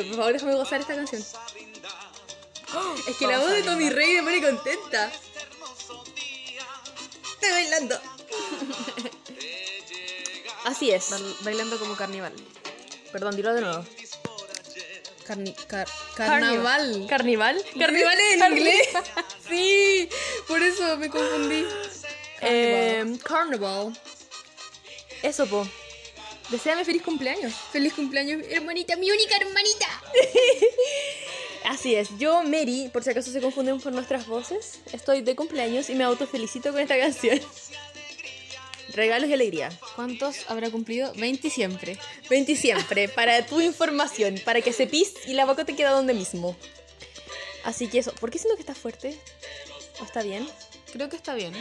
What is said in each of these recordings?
Espérate, por favor, déjame gozar esta canción. Es que la voz de Tommy Rey me pone contenta. Estoy bailando. Así es. Bail- Bailando como carnival. Perdón, dilo de nuevo. Carni car- carnaval. ¿Carnival? ¿Carnival en inglés? sí, por eso me confundí. Eh, carnival. Eso, po. Deseame feliz cumpleaños. Feliz cumpleaños, hermanita, mi única hermanita. Así es, yo, Mary, por si acaso se confunden por nuestras voces, estoy de cumpleaños y me autofelicito con esta canción. Regalos y alegría. ¿Cuántos habrá cumplido? 20 siempre. 20 siempre, para tu información, para que sepis y la boca te queda donde mismo. Así que eso, ¿por qué siento que está fuerte? ¿O está bien? Creo que está bien.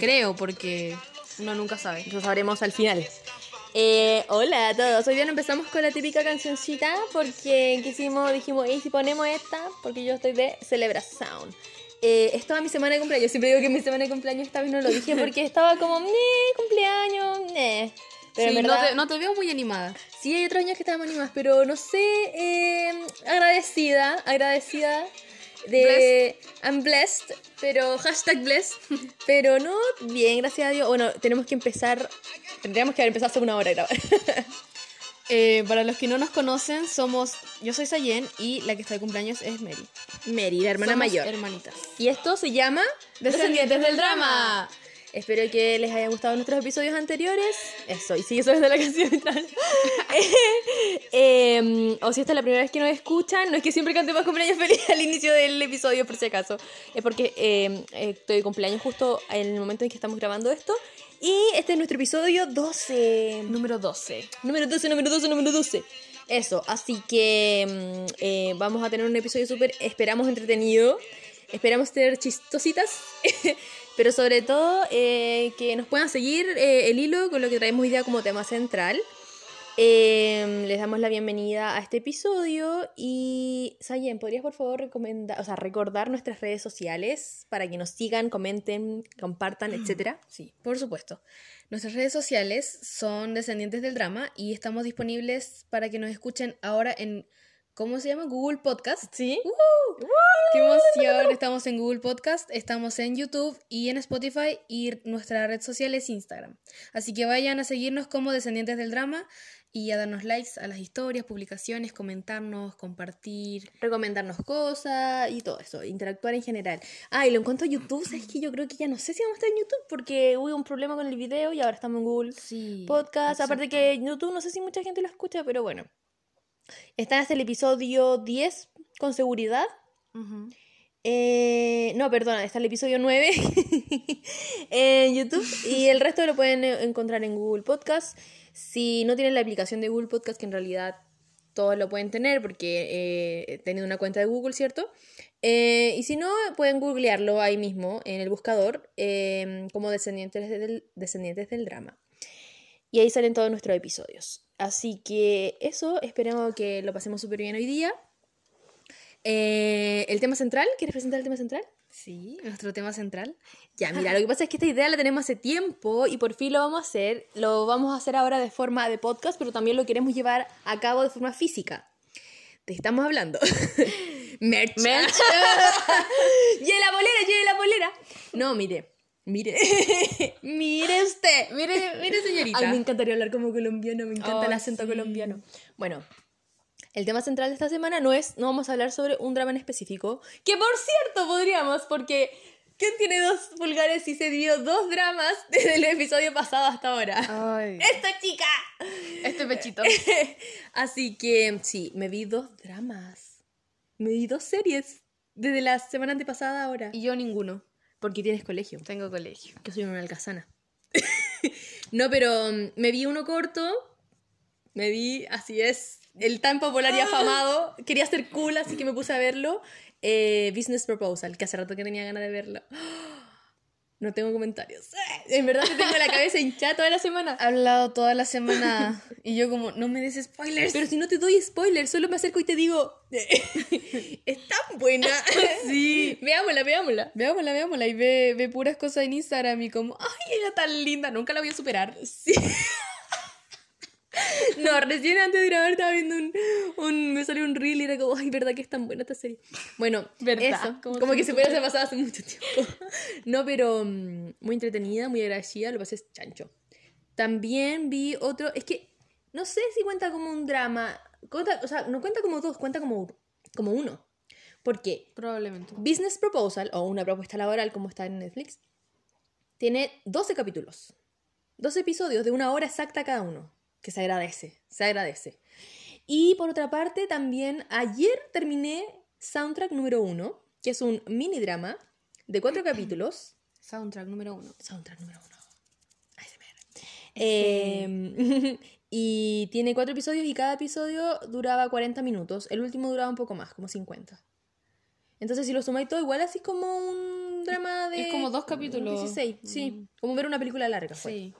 Creo, porque uno nunca sabe. Lo sabremos al final. Eh, hola a todos, hoy día no empezamos con la típica cancioncita porque quisimos, dijimos, ¿y si ponemos esta? Porque yo estoy de celebración. Eh, es toda mi semana de cumpleaños, siempre digo que mi semana de cumpleaños esta vez no lo dije porque estaba como, "Nee, cumpleaños, nee. Pero Sí, no, te, no te veo muy animada. sí hay otros años que estábamos animadas, pero no sé, eh, agradecida, agradecida de I'm blessed, pero hashtag blessed, pero no, bien, gracias a Dios. Bueno, tenemos que empezar, tendríamos que haber empezado hace una hora a grabar. Eh, para los que no nos conocen, somos. Yo soy Sayen y la que está de cumpleaños es Mary. Mary, la hermana Somos mayor. Hermanitas. Y esto se llama Descendientes del drama. Espero que les hayan gustado nuestros episodios anteriores. Eso, y sigue sonando la canción mientras- Eh, o si esta es la primera vez que nos escuchan, no es que siempre cantemos cumpleaños feliz al inicio del episodio, por si acaso. Es porque eh, estoy de cumpleaños justo en el momento en que estamos grabando esto. Y este es nuestro episodio 12. Número 12. Número 12, número 12, número 12. Eso, así que mm, eh, vamos a tener un episodio súper, esperamos, entretenido. Esperamos tener chistositas. Pero sobre todo eh, que nos puedan seguir eh, el hilo con lo que traemos hoy día como tema central. Eh, les damos la bienvenida a este episodio y Sayen, ¿podrías por favor recomendar, o sea, recordar nuestras redes sociales para que nos sigan, comenten, compartan, etcétera? Sí, por supuesto. Nuestras redes sociales son Descendientes del Drama y estamos disponibles para que nos escuchen ahora en. ¿Cómo se llama? Google Podcast. ¿Sí? ¡Qué emoción! Estamos en Google Podcast, estamos en YouTube y en Spotify y nuestra red social es Instagram. Así que vayan a seguirnos como Descendientes del Drama y a darnos likes a las historias, publicaciones, comentarnos, compartir. recomendarnos cosas y todo eso, interactuar en general. Ah, y lo en cuanto a YouTube, ¿sabes que Yo creo que ya no sé si vamos a estar en YouTube porque hubo un problema con el video y ahora estamos en Google Sí. Podcast. Aparte que YouTube no sé si mucha gente lo escucha, pero bueno. Está hasta el episodio 10 con seguridad. Eh, no, perdona, está el episodio 9 en YouTube y el resto lo pueden eh, encontrar en Google Podcast. Si no tienen la aplicación de Google Podcast, que en realidad todos lo pueden tener porque eh, tienen una cuenta de Google, ¿cierto? Eh, y si no, pueden googlearlo ahí mismo en el buscador eh, como descendientes del, descendientes del drama. Y ahí salen todos nuestros episodios. Así que eso, esperemos que lo pasemos súper bien hoy día. Eh, el tema central, ¿quieres presentar el tema central? Sí, nuestro tema central. Ya, mira, lo que pasa es que esta idea la tenemos hace tiempo y por fin lo vamos a hacer. Lo vamos a hacer ahora de forma de podcast, pero también lo queremos llevar a cabo de forma física. Te estamos hablando. Merch. Merch. ¡Lleve la polera, lleve la polera! No, mire. Mire. mire usted. Mire, mire señorita. Ay, me encantaría hablar como colombiano, me encanta el acento sí. colombiano. Bueno, el tema central de esta semana no es, no vamos a hablar sobre un drama en específico, que por cierto podríamos, porque ¿quién tiene dos pulgares y se dio dos dramas desde el episodio pasado hasta ahora? Ay, ¡Esta chica! este pechito. Así que sí, me vi dos dramas. Me vi dos series desde la semana antepasada ahora. Y yo ninguno. Porque tienes colegio. Tengo colegio. que soy una alcazana. no, pero mm, me vi uno corto. Me vi, así es, el tan popular y afamado. Quería ser cool, así que me puse a verlo. Eh, Business Proposal, que hace rato que tenía ganas de verlo. No tengo comentarios. En verdad te tengo la cabeza hinchada toda la semana. Ha hablado toda la semana y yo como, no me des spoilers. Pero si no te doy spoilers, solo me acerco y te digo, es tan buena. Sí. Veámosla, veámosla. Veámosla, veámosla. Y ve, ve puras cosas en Instagram y como, ay, ella tan linda, nunca la voy a superar. Sí. No, recién antes de grabar estaba viendo un, un me salió un reel y era como, ay, verdad que es tan buena esta serie. Bueno, ¿Verdad? eso, Como como, que se puede hacer pasado hace mucho tiempo. No, pero mm, muy entretenida, muy agradecida, lo pasé chancho. También vi otro, es que no sé si cuenta como un drama, cuenta- o sea, no cuenta como dos, cuenta como, como uno. Porque Probablemente. Business Proposal, o una propuesta laboral como está en Netflix, tiene 12 capítulos. 12 episodios de una hora exacta cada uno. Que se agradece, se agradece. Y por otra parte, también ayer terminé Soundtrack número 1, que es un mini drama de cuatro capítulos. Soundtrack número uno. Soundtrack número 1. Eh, y tiene cuatro episodios y cada episodio duraba 40 minutos. El último duraba un poco más, como 50. Entonces, si lo sumáis todo, igual así como un drama de. Es como dos capítulos. 16, sí. Mm. Como ver una película larga. fue. Sí.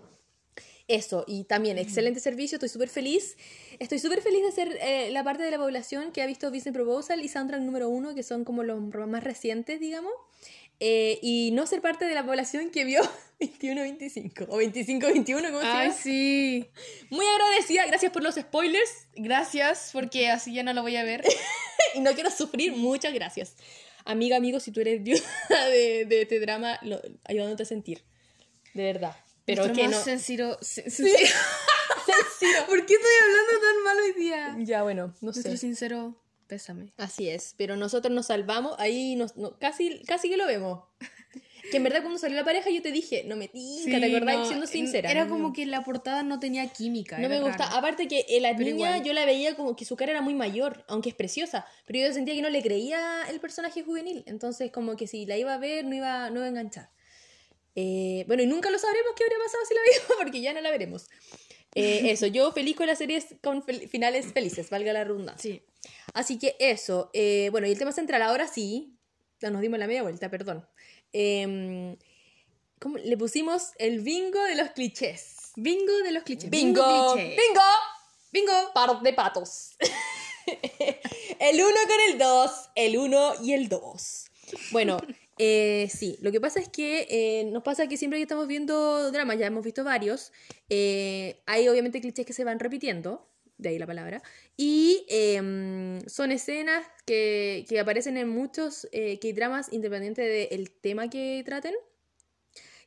Eso, y también, excelente servicio, estoy súper feliz. Estoy súper feliz de ser eh, la parte de la población que ha visto Business Proposal y Soundtrack número uno, que son como los más recientes, digamos. Eh, y no ser parte de la población que vio 21-25 o 25-21, ¿cómo se Ay, llama? sí. Muy agradecida, gracias por los spoilers Gracias, porque así ya no lo voy a ver. y no quiero sufrir, muchas gracias. Amiga, amigo, si tú eres viuda de, de este drama, lo, ayudándote a sentir. De verdad. Pero Nuestro que más no. sencillo- sen- sencillo- ¿Por qué estoy hablando tan mal hoy día? Ya, bueno, no Nuestro sé. sincero pésame. Así es, pero nosotros nos salvamos, ahí nos, no- casi, casi que lo vemos. Que en verdad cuando salió la pareja yo te dije, no me tinca, ¿te acordás? no, Siendo sincera. Era como que la portada no tenía química. No me gusta. raro. Aparte que la Pero niña igual. yo la veía como que su cara era muy mayor, aunque es preciosa. Pero yo sentía que no le creía el personaje juvenil. Entonces como que si la iba a ver no iba, no iba a enganchar. Eh, bueno, y nunca lo sabremos qué habría pasado si la veíamos porque ya no la veremos. Eh, eso, yo feliz con las series con fel- finales felices, valga la redundancia. Sí. Así que eso. eh, bueno, y el tema central, ahora sí. Ya nos dimos la media vuelta, perdón. Em, ¿cómo? Le pusimos el bingo de los clichés. Bingo de los clichés. ¡Bingo! cliché. ¡Bingo! Bingo. Par de patos. el 1 con el 2, el 1 y el 2. Bueno, eh, sí, lo que pasa es que eh, nos pasa que siempre que estamos viendo dramas, ya hemos visto varios, eh, hay obviamente clichés que se van repitiendo, de ahí la palabra, y em, son escenas que, que aparecen en muchos eh, dramas independiente del tema que traten.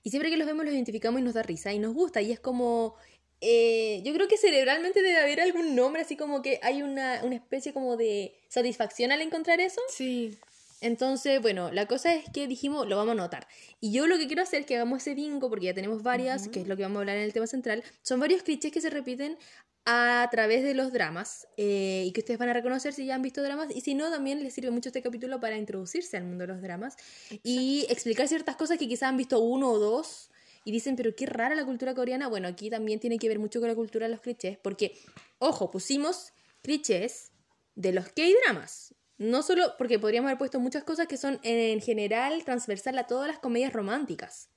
Y siempre que los vemos los identificamos y nos da risa y nos gusta. Y es como... eh, yo creo que cerebralmente debe haber algún nombre, así como que hay una, una especie como de satisfacción al encontrar eso. Sí. Entonces, bueno, la cosa es que dijimos, lo vamos a notar. Y yo lo que quiero hacer es que hagamos ese bingo, porque ya tenemos varias, que es lo que vamos a hablar en el tema central. Son varios clichés que se repiten a través de los dramas eh, y que ustedes van a reconocer si ya han visto dramas y si no, también les sirve mucho este capítulo para introducirse al mundo de los dramas y explicar ciertas cosas que quizás han visto uno o dos y dicen, pero qué rara la cultura coreana. Bueno, aquí también tiene que ver mucho con la cultura de los clichés, porque, ojo, pusimos clichés de los K-dramas. No solo porque podríamos haber puesto muchas cosas que son en general transversal a todas las comedias románticas,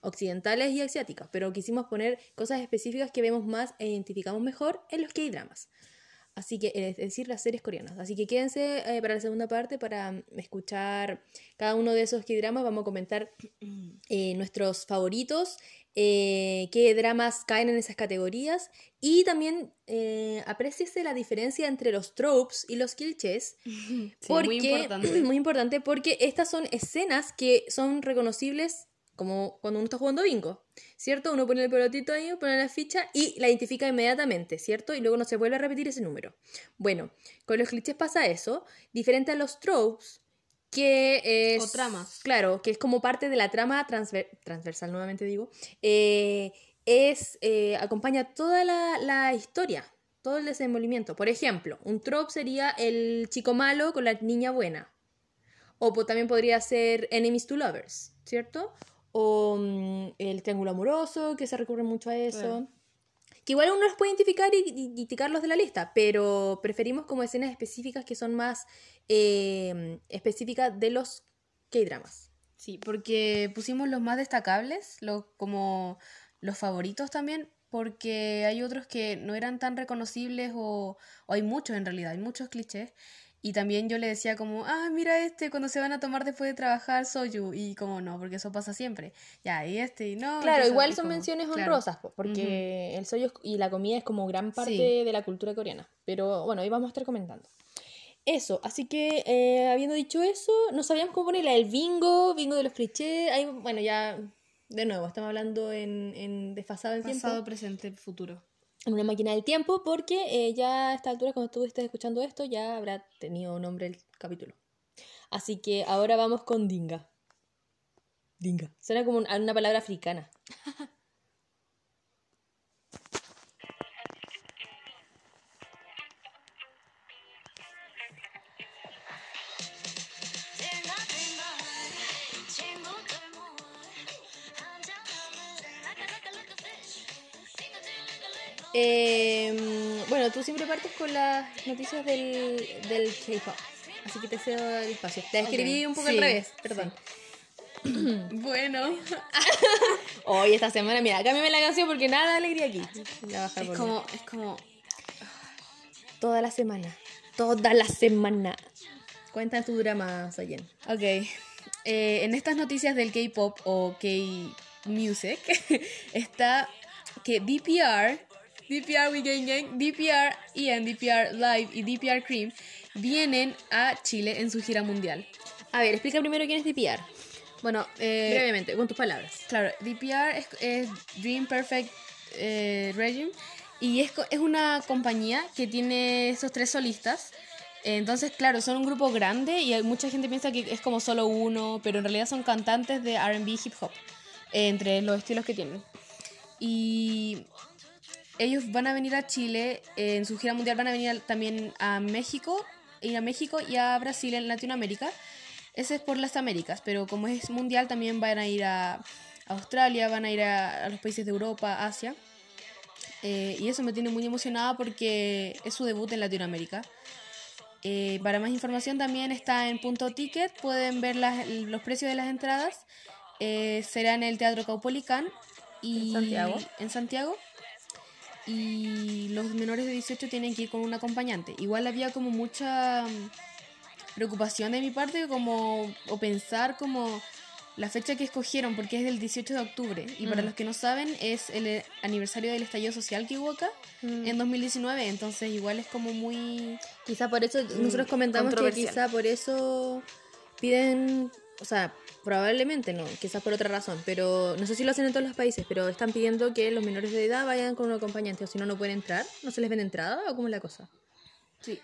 occidentales y asiáticas, pero quisimos poner cosas específicas que vemos más e identificamos mejor en los K-dramas. Así que, es decir, las series coreanas. Así que quédense eh, para la segunda parte para mm, escuchar cada uno de esos K-dramas. Vamos a comentar eh, nuestros favoritos, eh, qué dramas caen en esas categorías y también eh, apréciese la diferencia entre los tropes y los clichés. Sí, porque, muy importante. muy importante porque estas son escenas que son reconocibles como cuando uno está jugando bingo, ¿cierto? Uno pone el pelotito ahí, pone la ficha y la identifica inmediatamente, ¿cierto? Y luego no se vuelve a repetir ese número. Bueno, con los clichés pasa eso, diferente a los tropes, que es... O tramas. Claro, que es como parte de la trama transver- transversal, nuevamente digo, eh, es, eh, acompaña toda la, la historia, todo el desenvolvimiento. Por ejemplo, un trope sería el chico malo con la niña buena. O también podría ser enemies to lovers, ¿cierto? O mm, el triángulo amoroso, que se recurre mucho a eso. Que igual uno los puede identificar y, y, de la lista, pero preferimos como escenas específicas que son más eh, específicas de los K-dramas. Sí, porque pusimos los más destacables, los, como los favoritos también, porque hay otros que no eran tan reconocibles o hay muchos en realidad, hay muchos clichés. Y también yo le decía como, ah, mira este, cuando se van a tomar después de trabajar soyu. Y como no, porque eso pasa siempre. Ya, y este, y no. Claro, igual son como- menciones claro. honrosas, po, porque el soyo y la comida es como gran parte Sí. de la cultura coreana. Pero bueno, hoy vamos a estar comentando. Eso, así que eh, habiendo dicho eso, no sabíamos cómo ponerle el bingo, bingo de los clichés. Ahí, bueno, ya de nuevo, estamos hablando en, en desfasado el Pasado, tiempo, presente, futuro. En una máquina del tiempo, porque eh, ya a esta altura, cuando tú estés escuchando esto, ya habrá tenido nombre el capítulo. Así que ahora vamos con dinga. Dinga. Suena como una palabra africana. Eh, bueno, tú siempre partes con las noticias del, del K-pop. Así que te cedo el espacio. Te escribí un poco sí, al revés, perdón. Bueno, Hoy, esta semana, mira, cámbiame la canción porque nada de alegría aquí. Es como, es como, Toda la semana. Toda la semana. Cuenta tu drama, Sayen. ok. Eh, en estas noticias del K-pop o K-music está que DPR, DPR We Gang Gang, DPR Ian, DPR Live y DPR Cream vienen a Chile en su gira mundial. A ver, explica primero quién es DPR. Bueno, eh, Brevemente, con tus palabras. Claro, DPR es, es Dream Perfect eh, Regime y es, es una compañía que tiene esos tres solistas. Entonces, claro, son un grupo grande y hay mucha gente piensa que es como solo uno, pero en realidad son cantantes de RB hip hop, eh, entre los estilos que tienen. Y ellos van a venir a Chile, eh, en su gira mundial van a venir también a México, ir a México y a Brasil en Latinoamérica. Ese es por las Américas, pero como es mundial también van a ir a Australia, van a ir a, a los países de Europa, Asia. Eh, y eso me tiene muy emocionada porque es su debut en Latinoamérica. Eh, para más información también está en punto ticket, pueden ver las- los precios de las entradas. Eh, será en el Teatro Caupolicán y ¿En Santiago? en Santiago. Y los menores de 18 tienen que ir con un acompañante. Igual había como mucha mm, preocupación de mi parte como o pensar como la fecha que escogieron porque es del 18 de octubre y para Mm. los que no saben es el eh, aniversario del estallido social que hubo acá Mm. en 2019 entonces igual es como muy Quizá por eso nosotros comentamos que quizá por eso piden, o sea, probablemente no, quizás por otra razón, pero no sé si lo hacen en todos los países, pero están pidiendo que los menores de edad vayan con un acompañante o si no, no pueden entrar, no se les vende entrada o cómo es la cosa. sí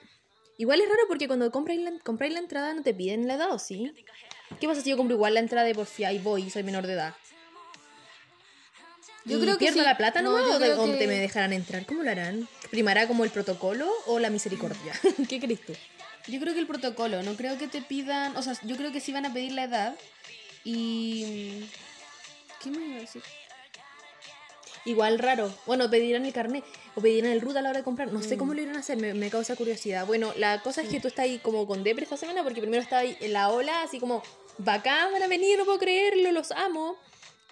Igual es raro porque cuando compráis la, compráis la entrada no te piden la edad, ¿o sí? ¿Qué pasa si yo compro igual la entrada y por fin ahí voy y soy menor de edad? Yo ¿Y creo que pierdo sí. la plata No, nomás o, te, que- te me dejarán entrar? ¿Cómo lo harán? ¿Primará como el protocolo o la misericordia? ¿Qué crees tú? Yo creo que el protocolo no creo que te pidan o sea yo creo que sí van a pedir la edad y ¿qué me iba a decir? Igual raro. Bueno, pedirán el carnet o pedirán el RUT a la hora de comprar. No sé Mm. cómo lo irán a hacer, me, me causa curiosidad. Bueno, la cosa es que tú estás ahí como con depre esta semana porque primero estaba ahí en la ola, así como, bacán, van a venir, no puedo creerlo, los amo.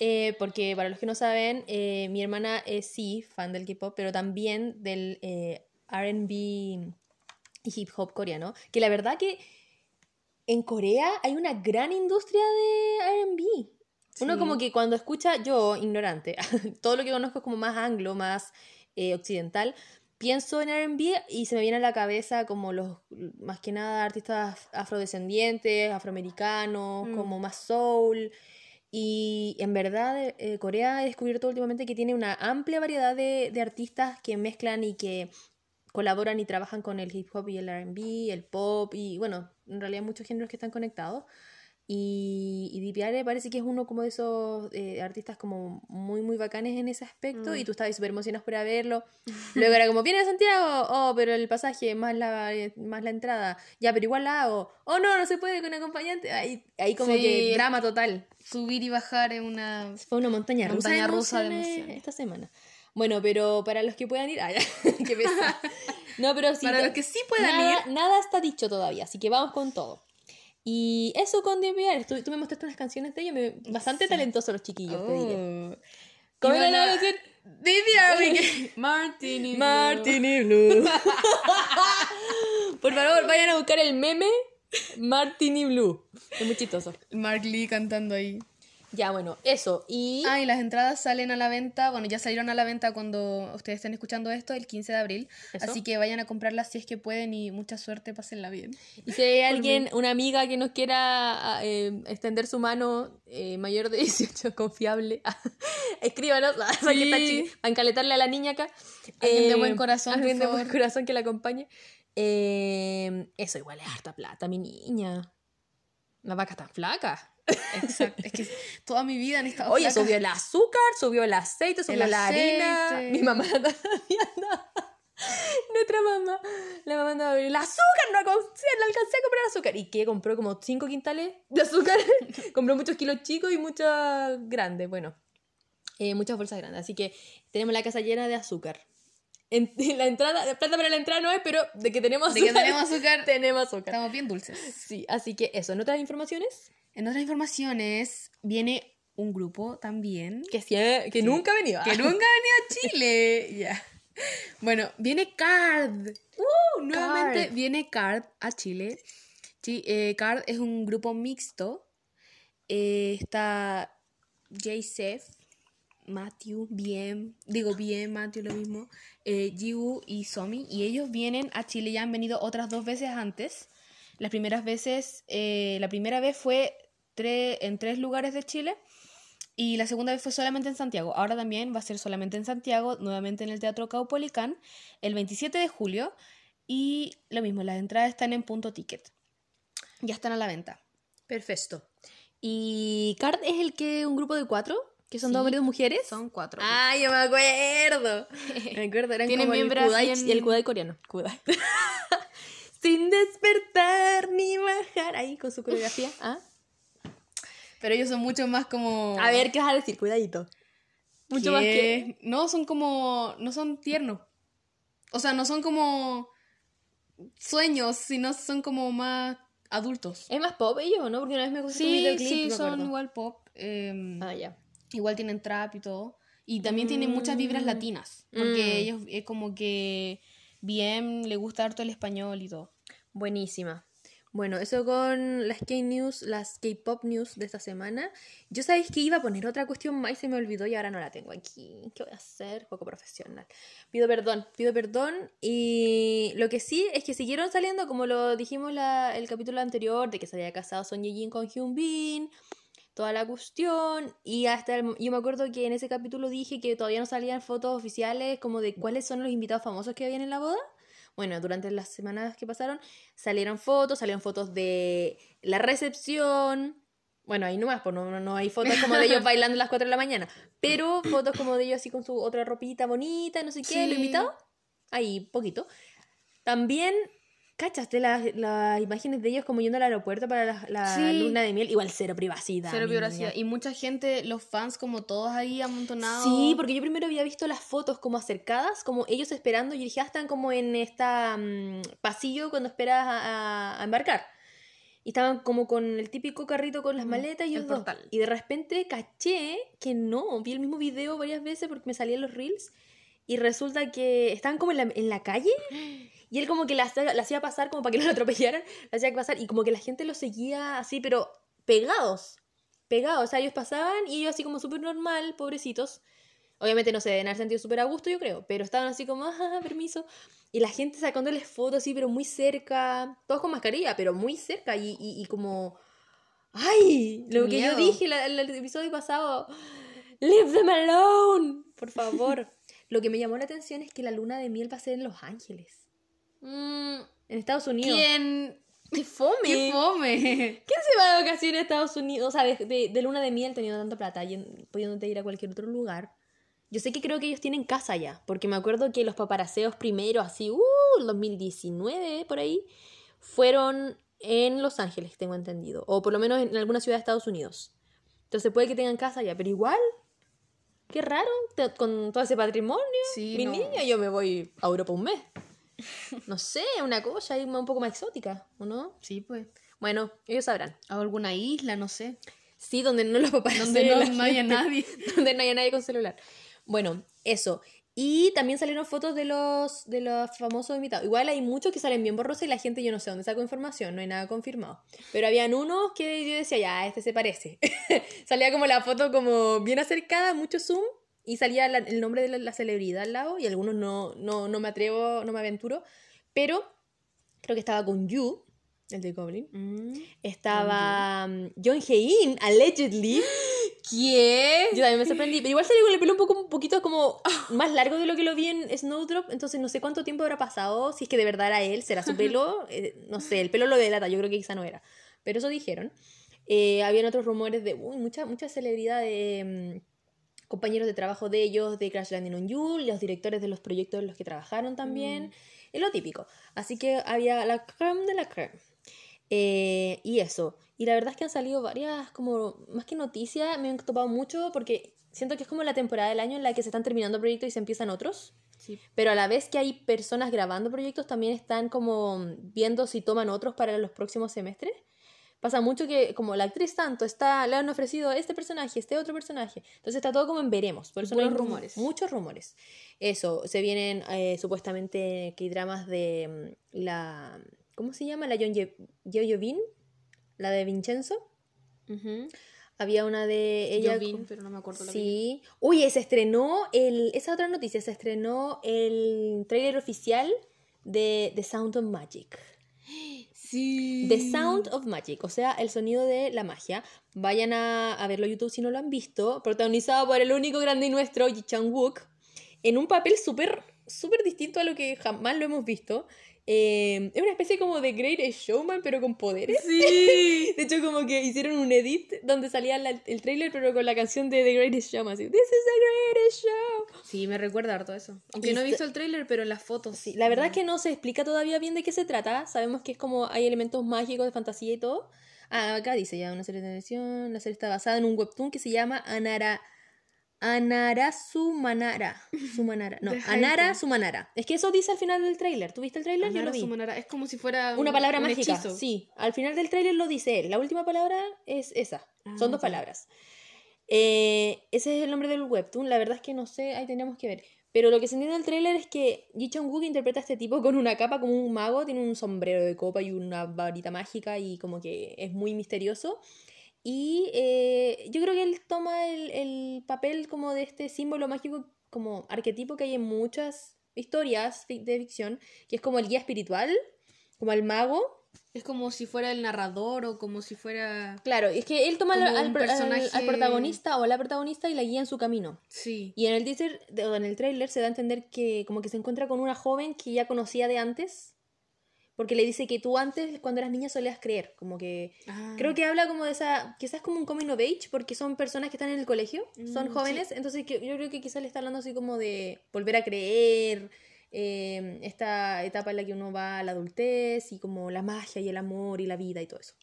Eh, porque para los que no saben, eh, mi hermana es sí fan del K-pop, pero también del eh, RB y hip hop coreano. Que la verdad que en Corea hay una gran industria de RB. Uno como que cuando escucha, yo, ignorante, todo lo que conozco es como más anglo, más eh, occidental, pienso en R&B y se me viene a la cabeza como los, más que nada, artistas afrodescendientes, afroamericanos, Mm. como más soul. Y en verdad, eh, Corea he descubierto últimamente que tiene una amplia variedad de, de artistas que mezclan y que colaboran y trabajan con el hip hop y el RB, el pop y bueno, en realidad muchos géneros que están conectados. Y, y DPR parece que es uno como de esos eh, artistas como muy muy bacanes en ese aspecto Mm. y tú estabas súper emocionado por verlo. Luego era como, ¿viene de Santiago? Oh, pero el pasaje más la, más la entrada. Ya, pero igual la hago. Oh, no, no se puede con acompañante. Ahí, ahí como Sí. que drama total. subir y bajar en una Fue una montaña rusa, Montaña rusa de emociones emociones. esta semana. Bueno, pero para los que puedan ir, ah, qué pesado. No, pero sí. Para los que sí puedan nada, ir. Nada está dicho todavía, así que vamos con todo. Y eso con DMR, tú, tú me mostraste unas canciones de ellos, me- bastante talentosos los chiquillos, te diré. Oh. ¿Cómo era la canción? DMR. Martini. Blue. Martini Blue. Por favor, vayan a buscar el meme Martini Blue. Es muy chistoso. Mark Lee cantando ahí. Ya, bueno, eso. Y Ah, y las entradas salen a la venta, bueno, ya salieron a la venta cuando ustedes estén escuchando esto, el 15 de abril. Eso. Así que vayan a comprarlas si es que pueden y mucha suerte, pásenla bien. Y si hay alguien, una amiga que nos quiera eh, extender su mano eh, mayor de 18, confiable, escríbanos para que está chi- para encaletarle a la niña acá. Alguien de buen corazón, por Alguien de buen corazón que la acompañe. Eh, eso igual es harta plata, mi niña. La vaca está flaca. Exacto. es que toda mi vida han estado Oye, subió el azúcar, subió el aceite, subió El la harina. Mi mamá andaba- Nuestra mamá, la mamá andaba el azúcar, no, alcancé, no alcancé a comprar azúcar. ¿Y qué? Compró como 5 quintales de azúcar. compró muchos kilos chicos y muchas grandes, bueno, eh, muchas bolsas grandes. Así que tenemos la casa llena de azúcar. En, la entrada, plata para la entrada no es, pero de que tenemos De azúcar. que tenemos azúcar, tenemos azúcar. estamos bien dulces. Sí, así que eso. ¿En otras informaciones? En otras informaciones, viene un grupo también Que, sí, eh, que nunca venía. que nunca ha venido a Chile. Ya. Bueno, viene Card. ¡Uh! Nuevamente Card. viene Card a Chile. Sí, eh, Card es un grupo mixto. Eh, está J-Sef, Matthew, BM, digo BM, Matthew lo mismo, eh, Jiwoo y Somi. Y ellos vienen a Chile, ya han venido otras dos veces antes. Las primeras veces, eh, la primera vez fue tre- en tres lugares de Chile. Y la segunda vez fue solamente en Santiago. Ahora también va a ser solamente en Santiago, nuevamente en el Teatro Caupolicán, el 27 de julio. Y lo mismo, las entradas están en punto ticket. Ya están a la venta. Perfecto. ¿Y Card es el que un grupo de cuatro? ¿Que son Sí, dos maridos mujeres? Son cuatro. Ah, yo me acuerdo. Me acuerdo, eran Tienen como el miembros Kudai, bien- y el Kudai coreano. Kudai. Sin despertar ni bajar. Ahí con su coreografía. ¿Ah? Pero ellos son mucho más como... A ver, ¿qué vas a decir? Cuidadito. Mucho más que... No, son como... No son tiernos. O sea, no son como sueños, sino son como más adultos. ¿Es más pop ellos no? Porque una vez me gustó un Sí, videoclip. sí, me son igual pop. eh, Ah, ya. Igual tienen trap y todo. Y también tienen muchas vibras Mm. latinas. Porque Mm. ellos es como que bien le gusta harto el español y todo. Buenísima. Bueno, eso con las K-News, las K-Pop News de esta semana. Yo sabéis que iba a poner otra cuestión más y se me olvidó y ahora no la tengo aquí. ¿Qué voy a hacer? Poco profesional. Pido perdón, pido perdón. Y lo que sí es que siguieron saliendo, como lo dijimos la, el capítulo anterior, de que se había casado Son Ye-jin con Hyun Bin, toda la cuestión. Y hasta el yo me acuerdo que en ese capítulo dije que todavía no salían fotos oficiales como de cuáles son los invitados famosos que habían en la boda. Bueno, durante las semanas que pasaron salieron fotos, salieron fotos de la recepción. Bueno, ahí nomás, pues no, no, no hay fotos como de ellos bailando a las 4 de la mañana. Pero fotos como de ellos así con su otra ropita bonita, no sé qué, Sí. lo invitado. Ahí, poquito. También, ¿cachaste las, las imágenes de ellos como yendo al aeropuerto para la, la Sí. luna de miel? Igual cero privacidad. Cero privacidad. niña. Y mucha gente, los fans como todos ahí amontonados. Sí, porque yo primero había visto las fotos como acercadas, como ellos esperando, y dije, ah, están como en esta mm, pasillo cuando esperas a, embarcar. Y estaban como con el típico carrito con las Mm, maletas y el ellos dos. portal. Y de repente caché que no, vi el mismo video varias veces porque me salían los reels. Y resulta que estaban como en la, en la calle y él como que la, hacía- la pasar como para que no lo atropellaran, la hacía pasar y como que la gente los seguía así, pero pegados, pegados, o sea, ellos pasaban y ellos así como súper normal, pobrecitos. Obviamente no se deben haber sentido súper a gusto, yo creo, pero estaban así como, ah, permiso. Y la gente sacándoles fotos así, pero muy cerca, todos con mascarilla, pero muy cerca y, y, y como... ¡Ay! Lo que yo dije la- el episodio pasado, ¡Leave them alone! Por favor. Lo que me llamó la atención es que la luna de miel va a ser en Los Ángeles. Mm, En Estados Unidos. ¿Quién? ¡Qué fome! ¡Qué fome! ¿Quién se va de vacaciones a Estados Unidos? O sea, de, de- de luna de miel teniendo tanta plata y pudiéndote ir a cualquier otro lugar. Yo sé que creo que ellos tienen casa ya, porque me acuerdo que los paparaseos primero, así, uh, el 2019, por ahí, fueron en Los Ángeles, tengo entendido. O por lo menos en alguna ciudad de Estados Unidos. Entonces puede que tengan casa ya, pero igual, qué raro, te- con todo ese patrimonio. Sí, Mi no. niña, yo me voy a Europa un mes. No sé, una cosa ahí un poco más exótica, ¿o no? Sí, pues. Bueno, ellos sabrán. A alguna isla, no sé. Sí, donde no los papás Donde no, no haya nadie. donde no haya nadie con celular. Bueno, eso. Y también salieron fotos de los, de los famosos invitados. Igual hay muchos que salen bien borrosos y la gente yo no sé dónde sacó información, no hay nada confirmado. Pero habían unos que yo decía, ya, este se parece. Salía como la foto como bien acercada, mucho zoom, y salía la- el nombre de la, la celebridad al lado, y algunos no, no, no me atrevo, no me aventuro. Pero creo que estaba con Yu, el de Goblin. Mm. Estaba John Hein, allegedly. ¿Qué? Yo también me sorprendí. Pero igual salió con el pelo un, poco, un poquito como más largo de lo que lo vi en Snowdrop. Entonces no sé cuánto tiempo habrá pasado. Si es que de verdad era él, será su pelo. eh, no sé, el pelo lo delata. Yo creo que quizá no era. Pero eso dijeron. Eh, habían otros rumores de uy, muchas muchas celebridades, mm, compañeros de trabajo de ellos, de Crash Landing on You, los directores de los proyectos en los que trabajaron también. Es lo típico. Así que había la creme de la creme. Eh, y eso. Y la verdad es que han salido varias, como, más que noticias, me han topado mucho porque siento que es como la temporada del año en la que se están terminando proyectos y se empiezan otros. Sí. Pero a la vez que hay personas grabando proyectos, también están como viendo si toman otros para los próximos semestres. Pasa mucho que como la actriz tanto está, le han ofrecido este personaje, este otro personaje. Entonces está todo como en veremos. Por eso no Puros hay rumores. Muchos rumores. Eso, se vienen eh, supuestamente que dramas de mm, la... ¿Cómo se llama? La Yo-Yo Vin, la de Vincenzo. Había una de ella. Pero no me acuerdo la Sí. Oye, se estrenó el. Esa otra noticia, se estrenó el trailer oficial de The Sound of Magic. The Sound of Magic, o sea, el sonido de la magia. Vayan a, verlo en YouTube si no lo han visto. Protagonizado por el único grande nuestro, Ji Chang-wook. En un papel súper, súper distinto a lo que jamás lo hemos visto. Eh, es una especie como de Greatest Showman, pero con poderes. Sí. De hecho, como que hicieron un edit donde salía la- el trailer, pero con la canción de The Greatest Showman. Así, This is the greatest show. Sí, me recuerda harto eso. Aunque Y no he visto el tráiler, pero en las fotos. Sí, la verdad es que no se explica todavía bien de qué se trata. Sabemos que es como hay elementos mágicos de fantasía y todo. Ah, acá dice ya una serie de televisión. La serie está basada en un webtoon que se llama Anara. Anara Sumanara. Sumanara. No. Anara Sumanara. Es que eso dice al final del tráiler. ¿Tú viste el tráiler? Yo lo vi. Sumanara. Es como si fuera Una un- palabra un mágica. hechizo. Sí, al final del tráiler lo dice él. La última palabra es esa. Ah, Son dos palabras. Eh, ese es el nombre del webtoon. La verdad es que no sé, ahí tendríamos que ver. Pero lo que se entiende del tráiler es que Ji Chang-wook interpreta a este tipo con una capa como un mago, tiene un sombrero de copa y una varita mágica y como que es muy misterioso. Y eh, yo creo que él toma el, el papel como de este símbolo mágico, como arquetipo que hay en muchas historias de ficción, que es como el guía espiritual, como el mago. Es como si fuera el narrador o como si fuera. Claro, es que él toma al, Como al personaje- protagonista o a la protagonista y la guía en su camino. Sí. Y en el teaser, o en el trailer se da a entender que como que se encuentra con una joven que ya conocía de antes, porque le dice que tú antes, cuando eras niña, solías creer, como que... Ah. Creo que habla como de esa, quizás como un coming of age, porque son personas que están en el colegio, son Mm, jóvenes, entonces que- yo creo que quizás le está hablando así como de volver a creer, eh, esta etapa en la que uno va a la adultez y como la magia y el amor y la vida y todo eso.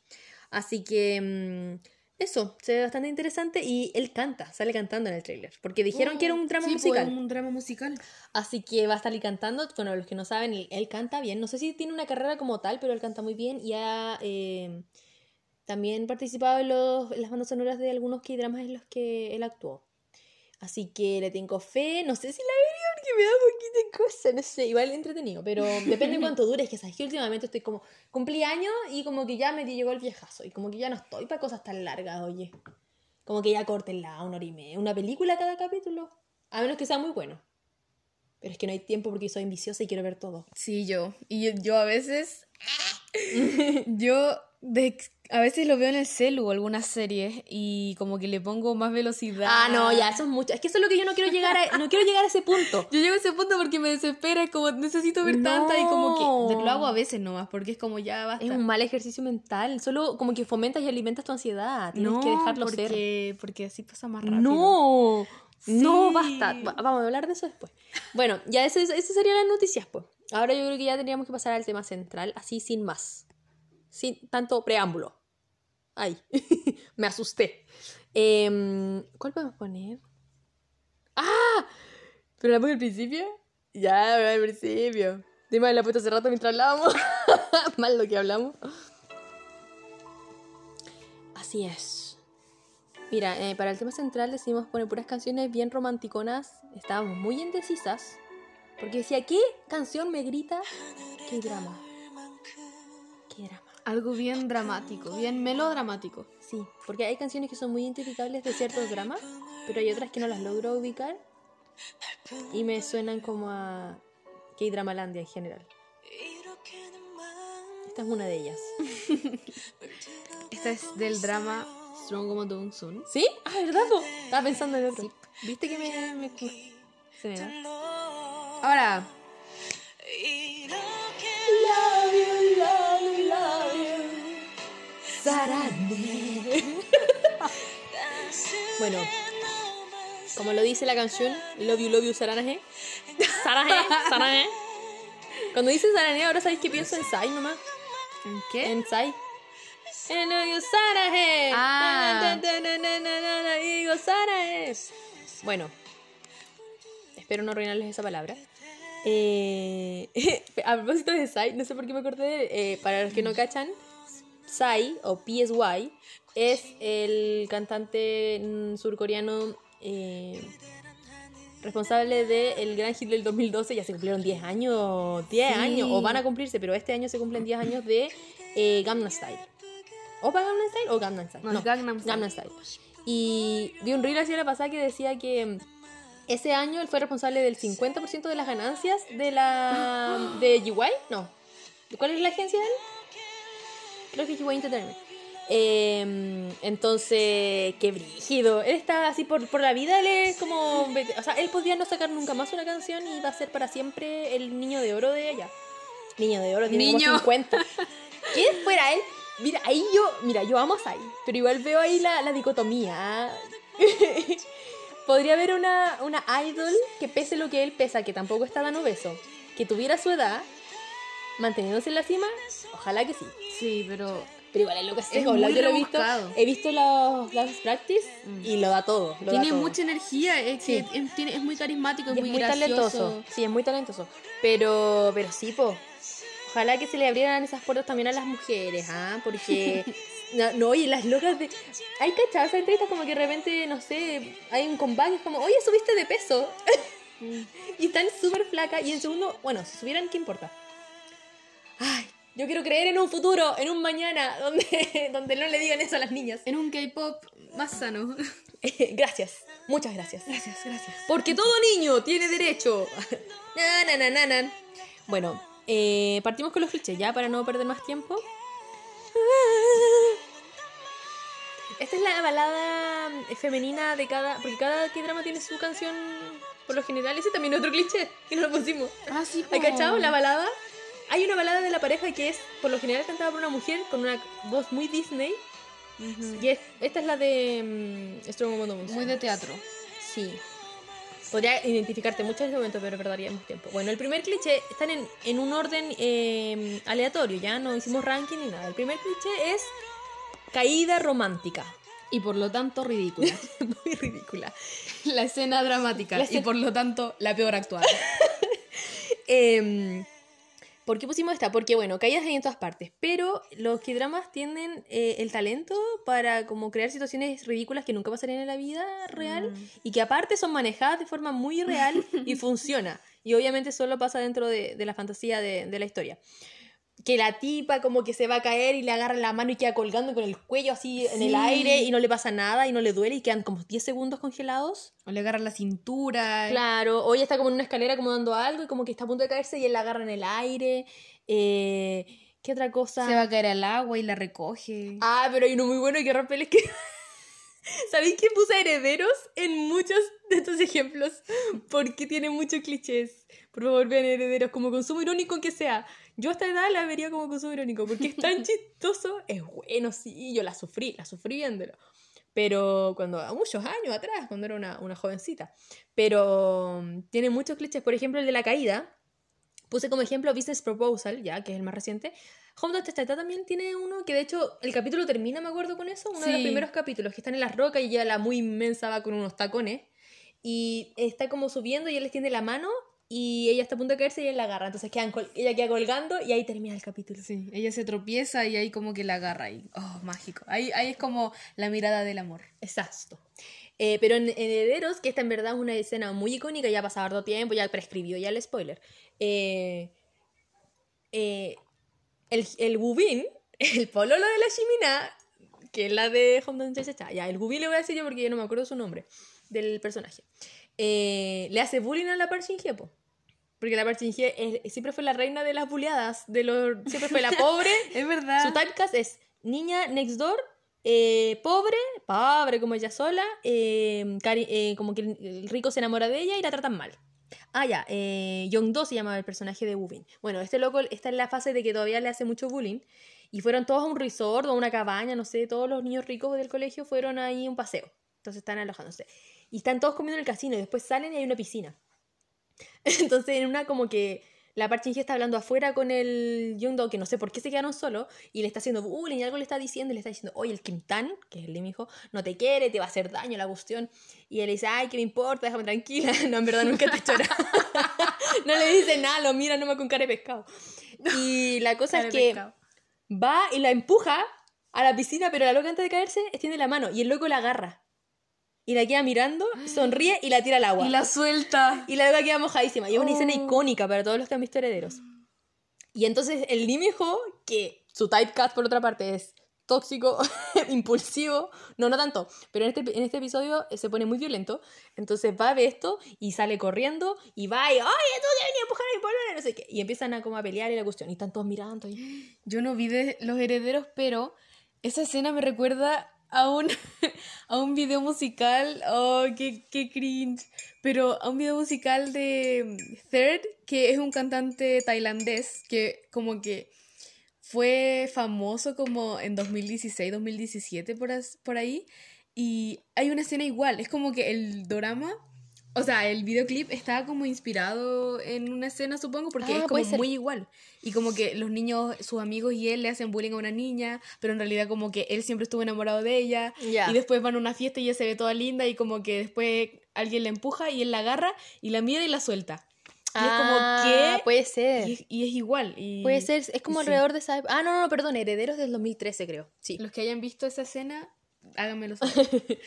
Así que mm, eso, se ve bastante interesante y él canta, sale cantando en el trailer, porque dijeron que era un drama Sí, pues, musical. un drama musical. Así que va a estar ahí cantando. Bueno, los que no saben, él, él canta bien. No sé si tiene una carrera como tal, pero él canta muy bien y ha eh, también participado en, los, en las bandas sonoras de algunos K-dramas en los que él actuó. Así que le tengo fe. No sé si la porque me da poquita cosa. No sé, igual entretenido, pero depende de cuánto dure. Es que sabes que últimamente estoy como. Cumplí años y como que ya me llegó el viejazo. Y como que ya no estoy para cosas tan largas, oye. Como que ya córtenla una hora y media. Una película cada capítulo. A menos que sea muy bueno. Pero es que no hay tiempo porque soy ambiciosa y quiero ver todo. Sí, yo. Y yo, yo a veces. yo de- a veces lo veo en el celu, algunas series, y como que le pongo más velocidad. Ah, no, ya, eso es mucho. Es que eso es lo que yo no quiero llegar a, no quiero llegar a ese punto. Yo llego a ese punto porque me desespera, es como necesito ver tanta y como que No. lo hago a veces nomás, porque es como ya basta. Es un mal ejercicio mental. Solo como que fomentas y alimentas tu ansiedad. Tienes no, que dejarlo ser. porque, porque así pasa más rápido. No, no, basta. Va- Vamos a hablar de eso después. Bueno, ya eso serían las noticias, pues. Ahora yo creo que ya tendríamos que pasar al tema central, así sin más. Sin tanto preámbulo. Ay, me asusté. Em, ¿Cuál podemos poner? ¡Ah! ¿Pero la pongo al principio? Ya, al principio. Dime la he puesto hace rato mientras hablábamos. Mal lo que hablamos. Así es. Mira, eh, para el tema central decidimos poner puras canciones bien romanticonas. Estábamos muy indecisas. Porque decía, ¿qué canción me grita? ¿Qué drama? Algo bien dramático, bien melodramático. Sí, porque hay canciones que son muy identificables de ciertos dramas, pero hay otras que no las logro ubicar y me suenan como a K-Dramalandia en general. Esta es una de ellas. Esta es del drama Strong como Dong Sun. ¿Sí? Ah, ¿verdad? po? Estaba pensando en otro. ¿Viste que me, me- se me da? Ahora, bueno, como lo dice la canción, Love you, love you, Sarane. Sarane, Sarane. Cuando dice Sarane, ahora sabéis que pienso en Sai nomás. ¿en qué? En Sai. En love you, Sarane. Ah. Digo. Bueno, espero no arruinarles esa palabra. Eh, a propósito de Psy, no sé por qué me acordé, eh, para los que no cachan, Psy o PSY es el cantante mm, surcoreano eh, responsable del gran hit del 2012. Ya se cumplieron 10 años, 10 Sí. años, o van a cumplirse, pero este año se cumplen 10 años de eh, Gangnam Style. ¿Opa Gangnam Style o Gangnam Style? No, es Gangnam Style. Gangnam Style. Y vi un reel así la pasada que decía que mm, ese año él fue responsable del 50% de las ganancias de la de GY, no. ¿Cuál es la agencia de él? Creo que es GY Entertainment. Eh, entonces, qué brígido. Él está así por, por la vida, él es como... O sea, él podría no sacar nunca más una canción y va a ser para siempre el niño de oro de ella. Niño de oro, tiene Niño. como 50. ¿Quién fuera él? Mira, ahí yo, mira, yo amo a Sai, pero igual veo ahí la, la dicotomía. Podría haber una, una idol que pese lo que él pesa, que tampoco está tan obeso, que tuviera su edad, manteniéndose en la cima, ojalá que sí. Sí, pero Pero igual es lo que Es yo lo he visto, he visto los, los practice y lo da todo. lo da tiene todo. mucha energía, es, que Sí. es, tiene- es muy carismático, es Y muy, es muy talentoso. Sí, es muy talentoso. Pero, pero sí, po. Ojalá que se le abrieran esas puertas también a las mujeres, ¿ah? Porque. No, no, oye, las locas de. Hay cachadas, esas entrevistas como que de repente, no sé, hay un combate, es como, oye, subiste de peso. y están súper flacas. Y en segundo, bueno, si subieran, ¿qué importa? Ay, yo quiero creer en un futuro, en un mañana, donde, donde no le digan eso a las niñas. En un K-pop más sano. gracias, muchas gracias. gracias, gracias. Porque todo niño tiene derecho. Na, na, na, na, na. Bueno, eh, partimos con los clichés ya para no perder más tiempo. Esta es la balada eh, femenina de cada. Porque cada K-drama tiene su canción por lo general. Ese también es otro cliché que no lo pusimos. Ah, sí, ¿Hay cachado la balada? Hay una balada de la pareja que es por lo general cantada por una mujer con una voz muy Disney. Ujú. Y es- esta es la de mm, Strong Woman. Muy de teatro. Sí. Podría identificarte mucho en este momento, pero perderíamos tiempo. Bueno, el primer cliché están en, en un orden eh, aleatorio, ya no hicimos ranking ni nada. El primer cliché es caída romántica. Y por lo tanto ridícula. Muy ridícula. la escena dramática. La Y escena- por lo tanto la peor actuada. Eh, ¿Por qué pusimos esta? Porque, bueno, caídas hay en todas partes, pero los que dramas tienen eh, el talento para como crear situaciones ridículas que nunca pasarían en la vida real Mm. y que aparte son manejadas de forma muy real y funciona. Y obviamente solo pasa dentro de, de la fantasía de, de la historia. Que la tipa como que se va a caer y le agarra la mano y queda colgando con el cuello así en el aire y no le pasa nada y no le duele y quedan como 10 segundos congelados. O le agarra la cintura. Claro, o ella está como en una escalera como dando algo y como que está a punto de caerse y él la agarra en el aire. Eh, ¿Qué otra cosa? Se va a caer al agua y la recoge. Ah, pero hay uno muy bueno que rompe es que... ¿Sabéis que puse herederos en muchos de estos ejemplos? Porque tiene muchos clichés. Por favor, vean herederos como consumo irónico que sea. Yo a esta edad la vería como consumo irónico porque es tan chistoso. Es bueno, sí, yo la sufrí, la sufrí viéndolo. Pero cuando, a muchos años atrás, cuando era una, una jovencita. Pero mm, tiene muchos clichés. Por ejemplo, el de la caída. Puse como ejemplo Business Proposal, ya, que es el más reciente. Home Dot Tata también tiene uno que de hecho el capítulo termina, me acuerdo con eso, uno de los primeros capítulos, que están en las rocas y ya la muy inmensa va con unos tacones y está como subiendo y él les tiende la mano y ella está a punto de caerse y él la agarra. Entonces quedan col- ella queda colgando y ahí termina el capítulo. Sí, ella se tropieza y ahí como que la agarra y oh, mágico. Ahí, ahí es como la mirada del amor. Exacto. Eh, pero en, en Herederos, que esta en verdad es una escena muy icónica, ya ha pasado harto tiempo, ya prescribió ya el spoiler. Eh, eh, el, el Bubín, el pololo de la Shimina, que es la de Hometown Cha ya, el Bubín le voy a decir yo porque yo no me acuerdo su nombre del personaje. Eh, le hace bullying a la Park Shin-hye, po. Porque la es- siempre fue la reina de las buleadas, de los, siempre fue la pobre. Es verdad. Su typecast es niña next door, eh, pobre, pobre como ella sola, eh, eh, como que el- rico se enamora de ella y la tratan mal. Ah, ya, eh, Young-do se llamaba el personaje de Wubin. Bueno, este loco está en la fase de que todavía le hace mucho bullying. Y fueron todos a un resort o a una cabaña, no sé, todos los niños ricos del colegio fueron ahí a un paseo. Entonces están alojándose. Y están todos comiendo en el casino y después salen y hay una piscina. Entonces en una como que la Park está hablando afuera con el Young-do, que no sé por qué se quedaron solos, y le está haciendo bullying y algo le está diciendo, y le está diciendo, oye, el Kim Tan, que es el de mi hijo, no te quiere, te va a hacer daño la cuestión. Y él le dice, ay, ¿qué me importa? Déjame tranquila. No, en verdad nunca te chora. no le dice nada, lo mira nomás con cara de pescado. Y la cosa es que pescado. va y la empuja a la piscina, pero la loca antes de caerse extiende la mano y el loco la agarra. Y la queda mirando, sonríe y la tira al agua. Y la suelta. Y la loca queda mojadísima. Y es una escena Oh. icónica para todos los que han visto Herederos. Y entonces el Nimijo, que su typecast por otra parte es tóxico, impulsivo, no, no tanto, pero en este, en este episodio eh, se pone muy violento, entonces va a ver esto y sale corriendo y va y, oye, tú que venía a empujar a mi pololo", no sé qué, y empiezan a como a pelear y la cuestión, y están todos mirando y... Yo no vi de Los Herederos, pero esa escena me recuerda a un, a un video musical. Oh, qué, qué cringe. Pero a un video musical de Third, que es un cantante tailandés que como que fue famoso como en 2016, 2017 por, as- por ahí. Y hay una escena igual. Es como que el drama... O sea, el videoclip está como inspirado en una escena, supongo, porque Ah, es como muy igual. Y como que los niños, sus amigos y él le hacen bullying a una niña, pero en realidad como que él siempre estuvo enamorado de ella. Y después van a una fiesta y ella se ve toda linda y como que después alguien la empuja y él la agarra y la mira y la suelta. Y es como Ah, que... Puede ser. Y es, y es igual. Y Puede ser, es como sí. alrededor de esa... Ah, no, no, perdón, Herederos del 2013 creo. Sí. Los que hayan visto esa escena, háganmelo saber.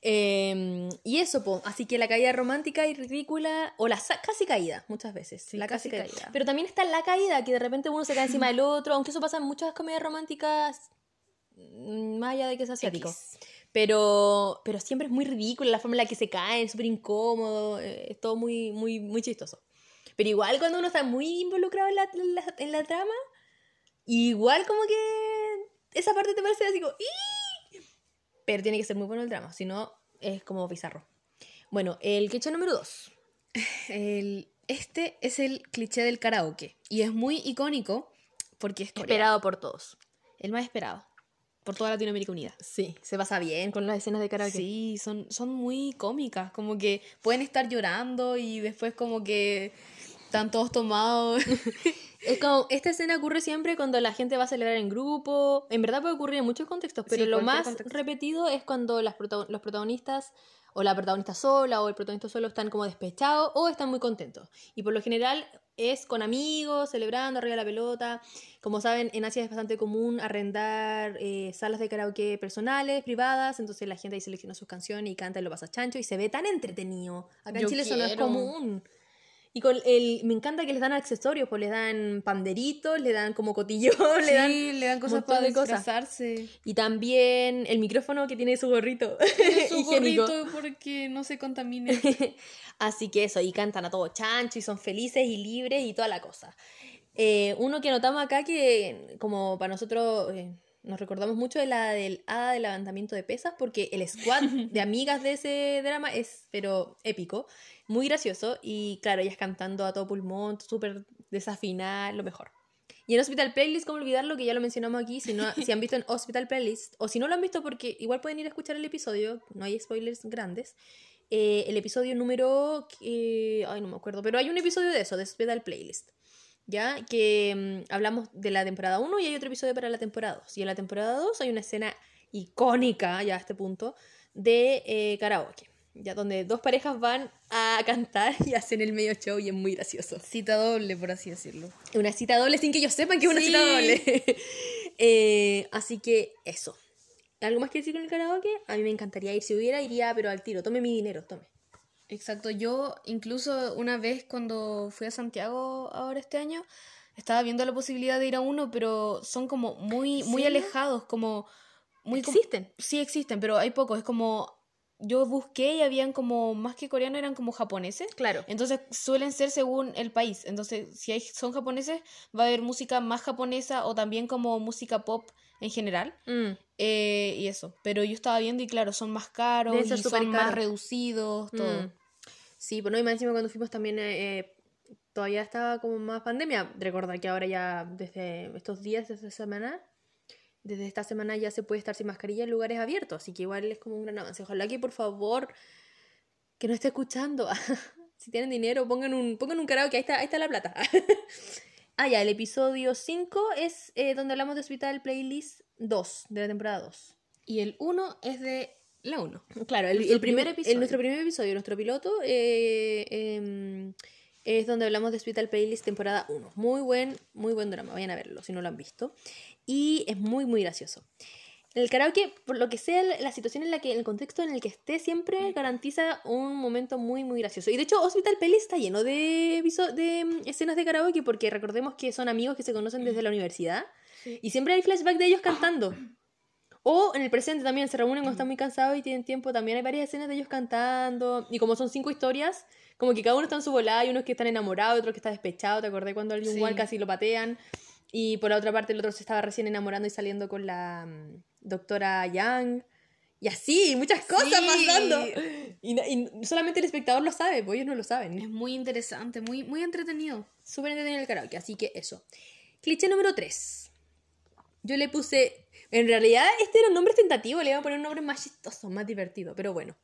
Eh, y eso, po. así que la caída romántica y ridícula, o la casi caída, muchas veces. Sí, la casi casi caída. caída. Pero también está la caída, que de repente uno se cae encima del otro, aunque eso pasa en muchas comedias románticas, mm, más allá de que es asiático. X. Pero, pero siempre es muy ridícula la forma en la que se caen, es súper incómodo, eh, es todo muy, muy, muy chistoso. Pero igual cuando uno está muy involucrado en la, en la, en la trama, igual como que esa parte te parece así como... Pero tiene que ser muy bueno el drama, si no es como bizarro. Bueno, el quecho número 2. El, este es el cliché del karaoke. Y es muy icónico porque es coreano. Esperado por todos. El más esperado. Por toda Latinoamérica Unida. Sí, se pasa bien con las escenas de karaoke. Sí, son, son muy cómicas, como que pueden estar llorando y después como que están todos tomados. Es como, esta escena ocurre siempre cuando la gente va a celebrar en grupo. En verdad puede ocurrir en muchos contextos, pero Sí, lo más contexto. repetido es cuando las prota- los protagonistas o la protagonista sola o el protagonista solo están como despechados o están muy contentos. Y por lo general es con amigos, celebrando arriba de la pelota. Como saben, en Asia es bastante común arrendar eh, salas de karaoke personales, privadas, entonces la gente ahí selecciona sus canciones y canta y lo pasa chancho y se ve tan entretenido. Acá en Yo Chile eso no es común. Y con el, me encanta que les dan accesorios, pues les dan panderitos, le dan como cotillón, le dan... Le dan cosas para de cosas. disfrazarse. Y también el micrófono que tiene su gorrito Su gorrito porque no se contamine. Así que eso, y cantan a todo chancho y son felices y libres y toda la cosa. Eh, uno que notamos acá que como para nosotros eh, nos recordamos mucho de la del hada del levantamiento de pesas porque el squad de amigas de ese drama es pero épico, muy gracioso y claro, ellas cantando a todo pulmón, súper desafinada, lo mejor. Y en Hospital Playlist, ¿cómo olvidarlo? Que ya lo mencionamos aquí. Si, no, si han visto en Hospital Playlist, o si no lo han visto, porque igual pueden ir a escuchar el episodio, no hay spoilers grandes. eh, el episodio número. eh, ay, no me acuerdo, pero hay un episodio de eso, de Hospital Playlist. ¿Ya? Que mm, hablamos de la temporada 1 y hay otro episodio para la temporada 2. Y en la temporada 2 hay una escena icónica, ya a este punto, de eh, karaoke. ya donde dos parejas van a cantar y hacen el medio show y es muy gracioso. Cita doble, por así decirlo. Una cita doble sin que ellos sepan que es una Sí. cita doble. Eh, así que eso. ¿Algo más que decir con el karaoke? A mí me encantaría ir. Si hubiera, iría, pero al tiro. Tome mi dinero, tome. Exacto, yo incluso una vez cuando fui a Santiago ahora este año, estaba viendo la posibilidad de ir a uno, pero son como muy, muy alejados, como muy com- ¿Existen? Sí existen, pero hay pocos, es como yo busqué y habían como más que coreanos eran como japoneses. Claro. Entonces suelen ser según el país. Entonces, si hay, son japoneses, va a haber música más japonesa o también como música pop en general. Mm. Eh, y eso. Pero yo estaba viendo y claro, son más caros y son súper más reducidos, todo. Mm. Sí, pues no, y más encima cuando fuimos también eh, eh, todavía estaba como más pandemia. Recordar que ahora ya desde estos días, desde esta semana, desde esta semana ya se puede estar sin mascarilla en lugares abiertos, así que igual es como un gran avance. Ojalá que por favor, que no esté escuchando, si tienen dinero, pongan un, pongan un karaoke, ahí está, ahí está la plata. ah, ya, el episodio 5 es eh, donde hablamos de Hospital Playlist 2, de la temporada 2. Y el 1 es de la 1. Claro, el, el primer episodio. episodio. nuestro primer episodio, nuestro piloto, eh, em, es donde hablamos de Hospital Playlist temporada 1. Muy buen, muy buen drama, vayan a verlo si no lo han visto. Y es muy, muy gracioso. El karaoke, por lo que sea la situación en la que, el contexto en el que esté, siempre garantiza un momento muy, muy gracioso. Y de hecho, Hospital Playlist está lleno de, de mm, escenas de karaoke, porque recordemos que son amigos que se conocen desde la universidad. Y siempre hay flashback de ellos cantando. O en el presente también se reúnen cuando están muy cansados y tienen tiempo. También hay varias escenas de ellos cantando. Y como son cinco historias, como que cada uno está en su volada. Hay unos que están enamorados, otros que están despechados. ¿Te acordé cuando alguien Sí. igual casi lo patean? Y por la otra parte, el otro se estaba recién enamorando y saliendo con la mm, doctora Yang. Y así, muchas cosas Sí. pasando. Y, y solamente el espectador lo sabe, pues ellos no lo saben. Es muy interesante, muy, muy entretenido. Súper entretenido el karaoke, así que eso. Cliché número 3. Yo le puse. En realidad, este era un nombre tentativo, le iba a poner un nombre más chistoso, más divertido, pero bueno.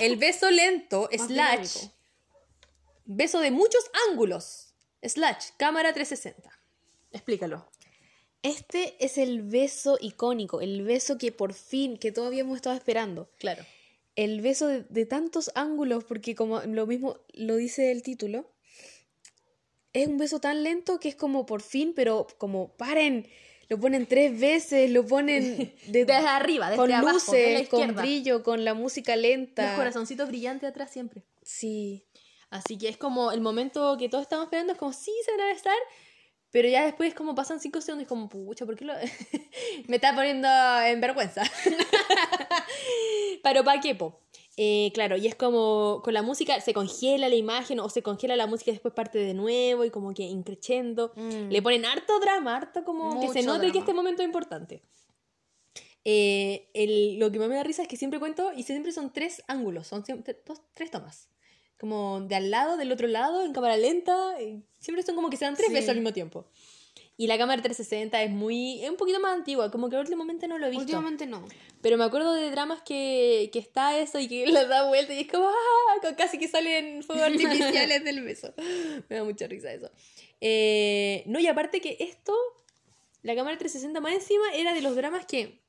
El beso lento, slash. Beso de muchos ángulos, slash, cámara 360. Explícalo. Este es el beso icónico, el beso que por fin, que todavía hemos estado esperando. Claro. El beso de, de tantos ángulos, porque como lo mismo lo dice el título, es un beso tan lento que es como por fin, pero como paren, lo ponen tres veces, lo ponen de- Desde arriba, desde con abajo, luces, la con brillo, con la música lenta. Los corazoncitos brillantes atrás siempre. Sí, Así que es como el momento que todos estamos esperando, es como, sí, se van a besar, pero ya después como pasan cinco segundos y es como, pucha, ¿por qué lo...? Me está poniendo en vergüenza. pero ¿para qué, po? Eh, claro, y es como con la música se congela la imagen o se congela la música y después parte de nuevo y como que increchendo. Mm. Le ponen harto drama, harto como que se Mucho note que drama. este momento es importante. Eh, el- lo que más me da risa es que siempre cuento y siempre son tres ángulos, son siempre dos, tres tomas. Como de al lado, del otro lado, en cámara lenta. y siempre son como que se dan tres Sí. veces al mismo tiempo. Y la cámara 360 es muy. es un poquito más antigua, como que últimamente no lo he visto. últimamente no. Pero me acuerdo de dramas que, que está eso y que le da vuelta y es como ¡ah! Casi que salen fuegos artificiales del beso. Me da mucha risa eso. Eh, no, y aparte que esto, la cámara 360 más encima era de los dramas que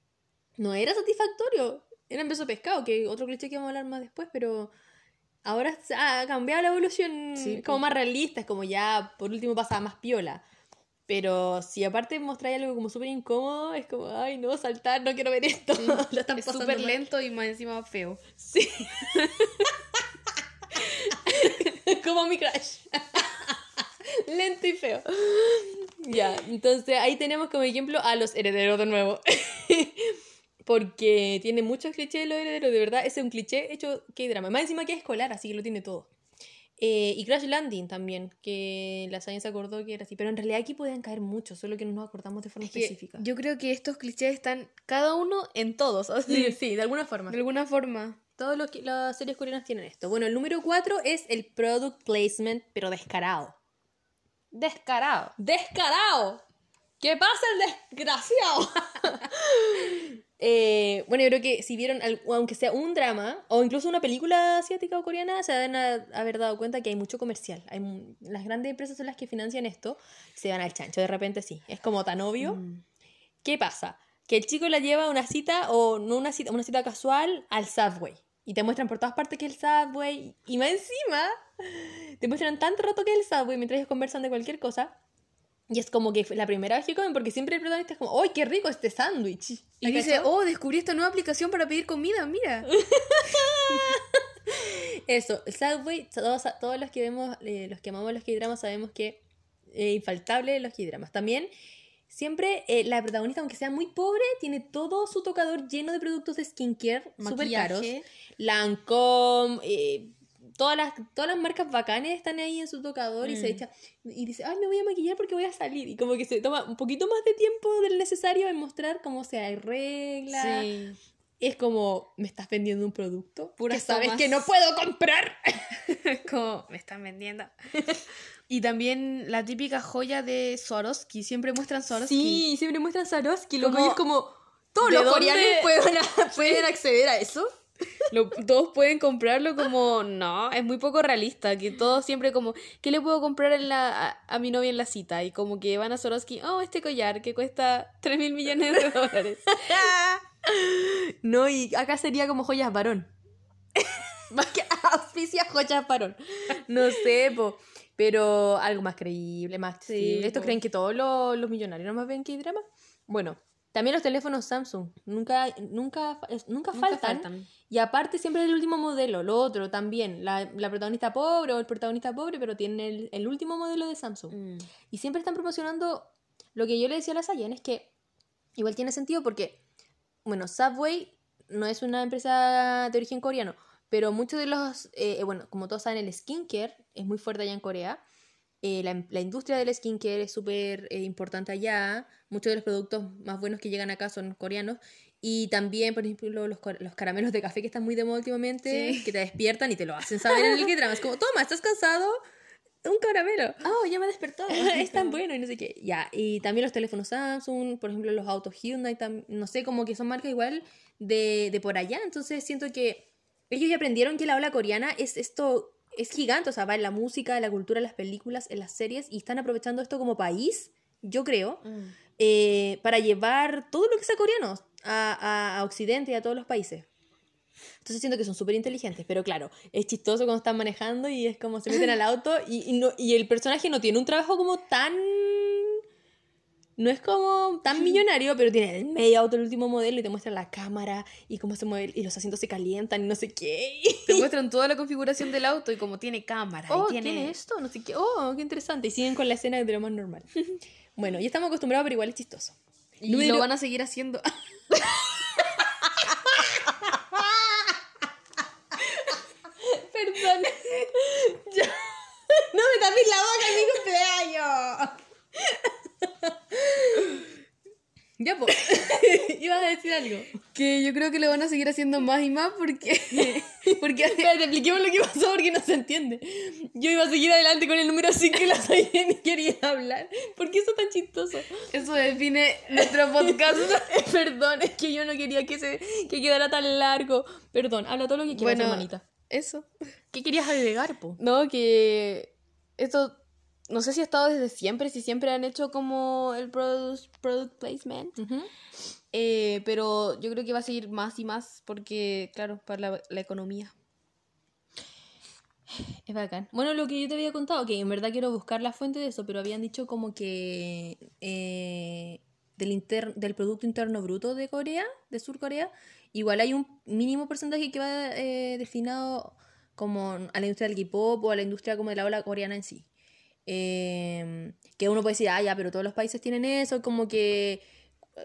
no era satisfactorio. Era en beso pescado, que otro cliché que vamos a hablar más después, pero ahora ha cambiado la evolución Sí, como pues. más realista, es como ya por último pasa más piola. Pero si aparte mostráis algo como súper incómodo, es como, ay, no, saltar, no quiero ver esto. Lo están Es súper lento y más encima feo. Sí. como mi crush. Lento y feo. Ya, entonces ahí tenemos como ejemplo a los herederos de nuevo. Porque tiene muchos clichés de los herederos, de verdad. Ese es un cliché hecho que drama. Más encima que es escolar, así que lo tiene todo. Eh, y Crash Landing también, que la Science acordó que era así. Pero en realidad aquí podían caer muchos, solo que no nos acordamos de forma Es específica. yo creo que estos clichés están cada uno en todos, así, Sí, sí, de alguna forma. de alguna forma. Todas las series coreanas tienen esto. Bueno, el número 4 es el product placement, pero descarado. Descarado. ¡Descarado! ¿Qué pasa el desgraciado? Eh, bueno, yo creo que si vieron, aunque sea un drama, o incluso una película asiática o coreana, se van a haber dado cuenta que hay mucho comercial. Hay, las grandes empresas son las que financian esto, se van al chancho, de repente sí. Es como tan obvio. Mm. ¿Qué pasa? Que el chico la lleva a una cita, o no una cita, una cita casual, al Subway. Y te muestran por todas partes que es el Subway. Y más encima, te muestran tanto rato que es el Subway mientras ellos conversan de cualquier cosa. Y es como que fue la primera vez que comen, porque siempre el protagonista es como, ¡ay, qué rico este sándwich! Y dice, oh, descubrí esta nueva aplicación para pedir comida, mira. Eso, Subway, todos, todos los que vemos, eh, los que amamos los K-dramas, sabemos que es infaltable los K-dramas. También, siempre eh, la protagonista, aunque sea muy pobre, tiene todo su tocador lleno de productos de skincare súper caros. Lancome, eh, todas, las, todas las marcas bacanes están ahí en su tocador y se Mm. echa y dice, ay, me voy a maquillar porque voy a salir. Y como que se toma un poquito más de tiempo del necesario en mostrar cómo se arregla. Sí. Es como, me estás vendiendo un producto Puras que sabes que no puedo comprar. como me están vendiendo. y también la típica joya de Swarovski. Siempre muestran Swarovski. Sí, siempre muestran Swarovski, Como, y es como, todos ¿de los coreanos pueden, pueden acceder a eso. Lo- todos pueden comprarlo como, no, es muy poco realista, que todos siempre como, ¿qué le puedo comprar en la, a, a mi novia en la cita? Y como que van a Swarovski, oh, este collar que cuesta 3 mil millones de dólares. No, y acá sería como joyas varón. más que auspicia joyas varón. No sé, po. Pero algo más creíble, más Sí. ¿Estos po. creen que todos los, los millonarios nomás ven que drama? Bueno, también los teléfonos Samsung. Nunca, nunca, nunca, Nunca faltan. faltan. Y aparte siempre el último modelo, lo otro también. La, la protagonista pobre o el protagonista pobre, pero tiene el, el último modelo de Samsung. Mm. Y siempre están promocionando lo que yo le decía a la Sayen, es que igual tiene sentido porque, bueno, Subway no es una empresa de origen coreano, pero muchos de los, eh, bueno, como todos saben, el skincare es muy fuerte allá en Corea. Eh, la, la industria del skincare es súper eh, importante allá. Muchos de los productos más buenos que llegan acá son coreanos. Y también, por ejemplo, los, los caramelos de café que están muy de moda últimamente, Sí. que te despiertan y te lo hacen saber en el que. Es como, toma, ¿estás cansado? Un caramelo. Oh, ya me he despertado. es tan bueno y no sé qué. Ya, y también los teléfonos Samsung, por ejemplo, los autos Hyundai, no sé, como que son marcas igual de, de por allá. Entonces siento que ellos ya aprendieron que la ola coreana es esto, es gigante, o sea, va en la música, en la cultura, en las películas, en las series, y están aprovechando esto como país, yo creo, Mm. eh, para llevar todo lo que sea coreano a, a- a Occidente y a todos los países. Entonces siento que son súper inteligentes, pero claro, es chistoso cuando están manejando y es como se meten al auto y, y no, y el personaje no tiene un trabajo como tan... No es como tan millonario, pero tiene el medio auto, el último modelo y te muestra la cámara y cómo se mueve y los asientos se calientan y no sé qué. Te muestran toda la configuración del auto y como tiene cámara. Oh, y tiene... tiene esto, no sé qué. Oh, qué interesante. Y siguen con la escena de lo más normal. Bueno, ya estamos acostumbrados, pero igual es chistoso. Y Número- lo van a seguir haciendo. Perdón. No me tapes la boca en mi cumpleaños. Ya, pues. Ibas a decir algo. que yo creo que lo van a seguir haciendo más y más porque. porque Espérate, expliquemos lo que pasó porque no se entiende. Yo iba a seguir adelante con el número 5 y la Sayen ni quería hablar. ¿Por qué eso es tan chistoso? eso define nuestro podcast. Perdón, es que yo no quería que, se, que quedara tan largo. Perdón, habla todo lo que quieras, Bueno, hermanita. Eso. ¿Qué querías agregar, po? No, que esto no sé si ha estado desde siempre, si siempre han hecho como el product, product placement, eh, pero yo creo que va a seguir más y más porque, claro, para la, la economía. Es bacán. Bueno, lo que yo te había contado, que en verdad quiero buscar la fuente de eso, pero habían dicho como que eh, del, inter- del Producto Interno Bruto de Corea, de Sur Corea, igual hay un mínimo porcentaje que va eh, destinado como a la industria del K-pop o a la industria como de la ola coreana en sí. Eh, que uno puede decir, ah, ya, pero todos los países tienen eso, como que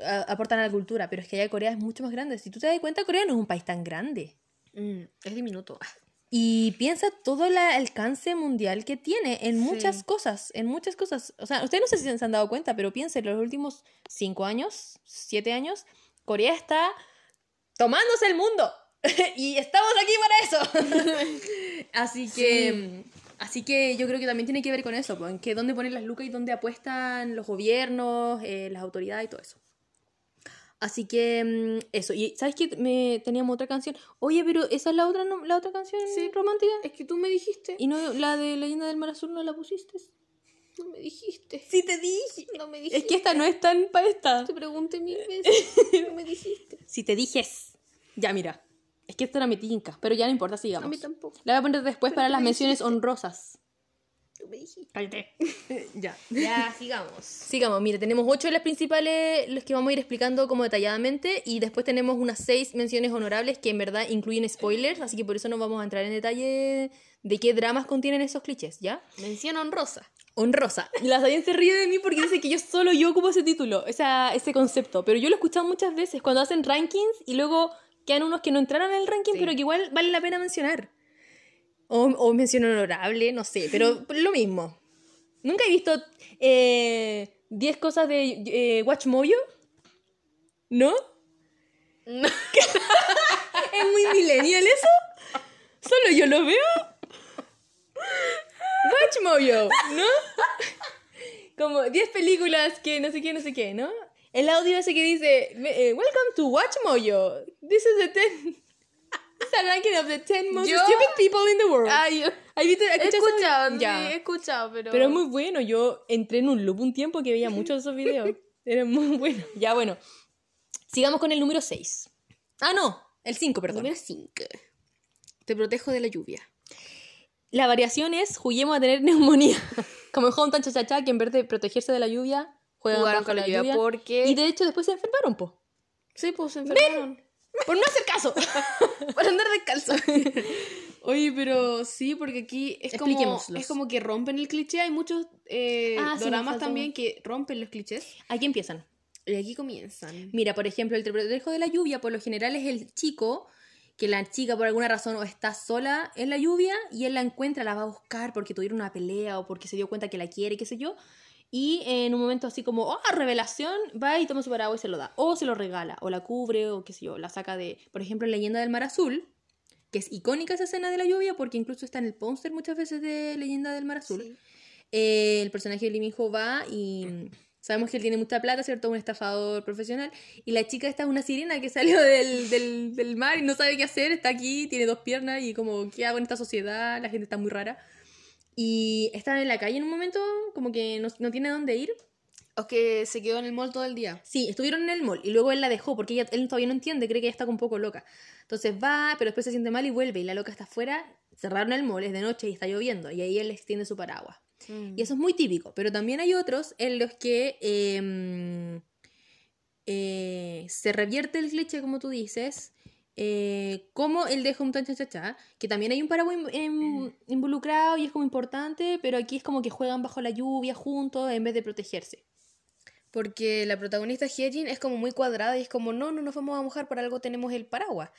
a- aportan a la cultura, pero es que allá Corea es mucho más grande. Si tú te das cuenta, Corea no es un país tan grande. Mm, es diminuto. Y piensa todo el alcance mundial que tiene en muchas Sí. cosas, en muchas cosas. O sea, ustedes no sé si se han dado cuenta, pero piensen, en los últimos cinco años, siete años, Corea está tomándose el mundo. y estamos aquí para eso. así que... Así que yo creo que también tiene que ver con eso, pues, en que dónde ponen las lucas y dónde apuestan los gobiernos, eh, las autoridades y todo eso. Así que mm, eso. Y ¿sabes qué? Me teníamos otra canción. Oye, pero esa es la otra no- la otra canción Sí. romántica. Es que tú me dijiste. Y no la de Leyenda del Mar Azul no la pusiste. No me dijiste. Sí te dije. No me dijiste. Es que esta no es tan para esta. Te pregunté mil veces. No me dijiste. Si te dijes. Ya mira. Es que esta era mi tinca, pero ya no importa, A sigamos. mí tampoco. La voy a poner después Pero para las me menciones dijiste. honrosas. Tú me dijiste. Cállate. ya. Ya, sigamos. Sigamos, mire, tenemos ocho de las principales, los que vamos a ir explicando como detalladamente, y después tenemos unas seis menciones honorables que en verdad incluyen spoilers, así que por eso no vamos a entrar en detalle de qué dramas contienen esos clichés, ¿ya? Mención honrosa. Honrosa. La Sayen se ríe de mí porque dice que yo solo yo ocupo ese título, esa, ese concepto, pero yo lo he escuchado muchas veces cuando hacen rankings y luego quedan unos que no entraron en el ranking, Sí. pero que igual vale la pena mencionar. O, o mención honorable, no sé, pero lo mismo. Nunca he visto eh, 10 cosas de eh, Watch Mojo. ¿No? No. ¿Es muy millennial eso? ¿Solo yo lo veo? Watch Mojo, ¿no? Como 10 películas que no sé qué, no sé qué, ¿no? El audio ese que dice, eh, Welcome to Watch Mojo. This is the 10... This is a ranking of the 10 most Yo- stupid people in the world. Ay, ¿Has he escuchado sí, he escuchado, pero... Pero es muy bueno. Yo entré en un loop un tiempo que veía muchos de esos videos. Era muy bueno. Ya, bueno. Sigamos con el número 6. Ah, no. El 5, perdón. Número 5. Te protejo de la lluvia. La variación es juguemos a tener neumonía. Como en Hometown Cha-Cha-Cha, que en vez de protegerse de la lluvia, juegan Jugaron con la lluvia lluvia. porque- Y de hecho después se enfermaron, po. Sí, pues se enfermaron. Por no hacer caso. Para andar descalzo. Oye, pero sí, porque aquí es como, es como que rompen el cliché. Hay muchos eh, Ah, sí, faltó. también que rompen los clichés. Aquí empiezan. Y aquí comienzan. Mira, por ejemplo, el protejo de la lluvia, por lo general es el chico que la chica por alguna razón o está sola en la lluvia y él la encuentra, la va a buscar porque tuvieron una pelea o porque se dio cuenta que la quiere, qué sé yo. Y en un momento así como, oh, revelación, va y toma su paraguas y se lo da. O se lo regala, o la cubre, o qué sé yo, la saca de, por ejemplo, en Leyenda del Mar Azul, que es icónica esa escena de la lluvia porque incluso está en el póster muchas veces de Leyenda del Mar Azul. Sí. Eh, el personaje de Lee Min Ho va y sabemos que él tiene mucha plata, ¿cierto? Un estafador profesional. Y la chica esta es una sirena que salió del, del, del mar y no sabe qué hacer, está aquí, tiene dos piernas y como, ¿qué hago en esta sociedad? La gente está muy rara. Y está en la calle en un momento, como que no, no tiene dónde ir. O que se quedó en el mall todo el día. Sí, estuvieron en el mall y luego él la dejó porque ella, él todavía no entiende, cree que ella está un poco loca. Entonces va, pero después se siente mal y vuelve y la loca está afuera, cerraron el mall, es de noche y está lloviendo y ahí él extiende su paraguas. Y eso es muy típico, pero también hay otros en los que eh, eh, se revierte el cliché, como tú dices, eh, como el de Cha Cha Cha, que también hay un paraguas in- em- involucrado y es como importante, pero aquí es como que juegan bajo la lluvia juntos en vez de protegerse. Porque la protagonista Hyejin es como muy cuadrada y es como, no, no nos vamos a mojar, por algo tenemos el paraguas.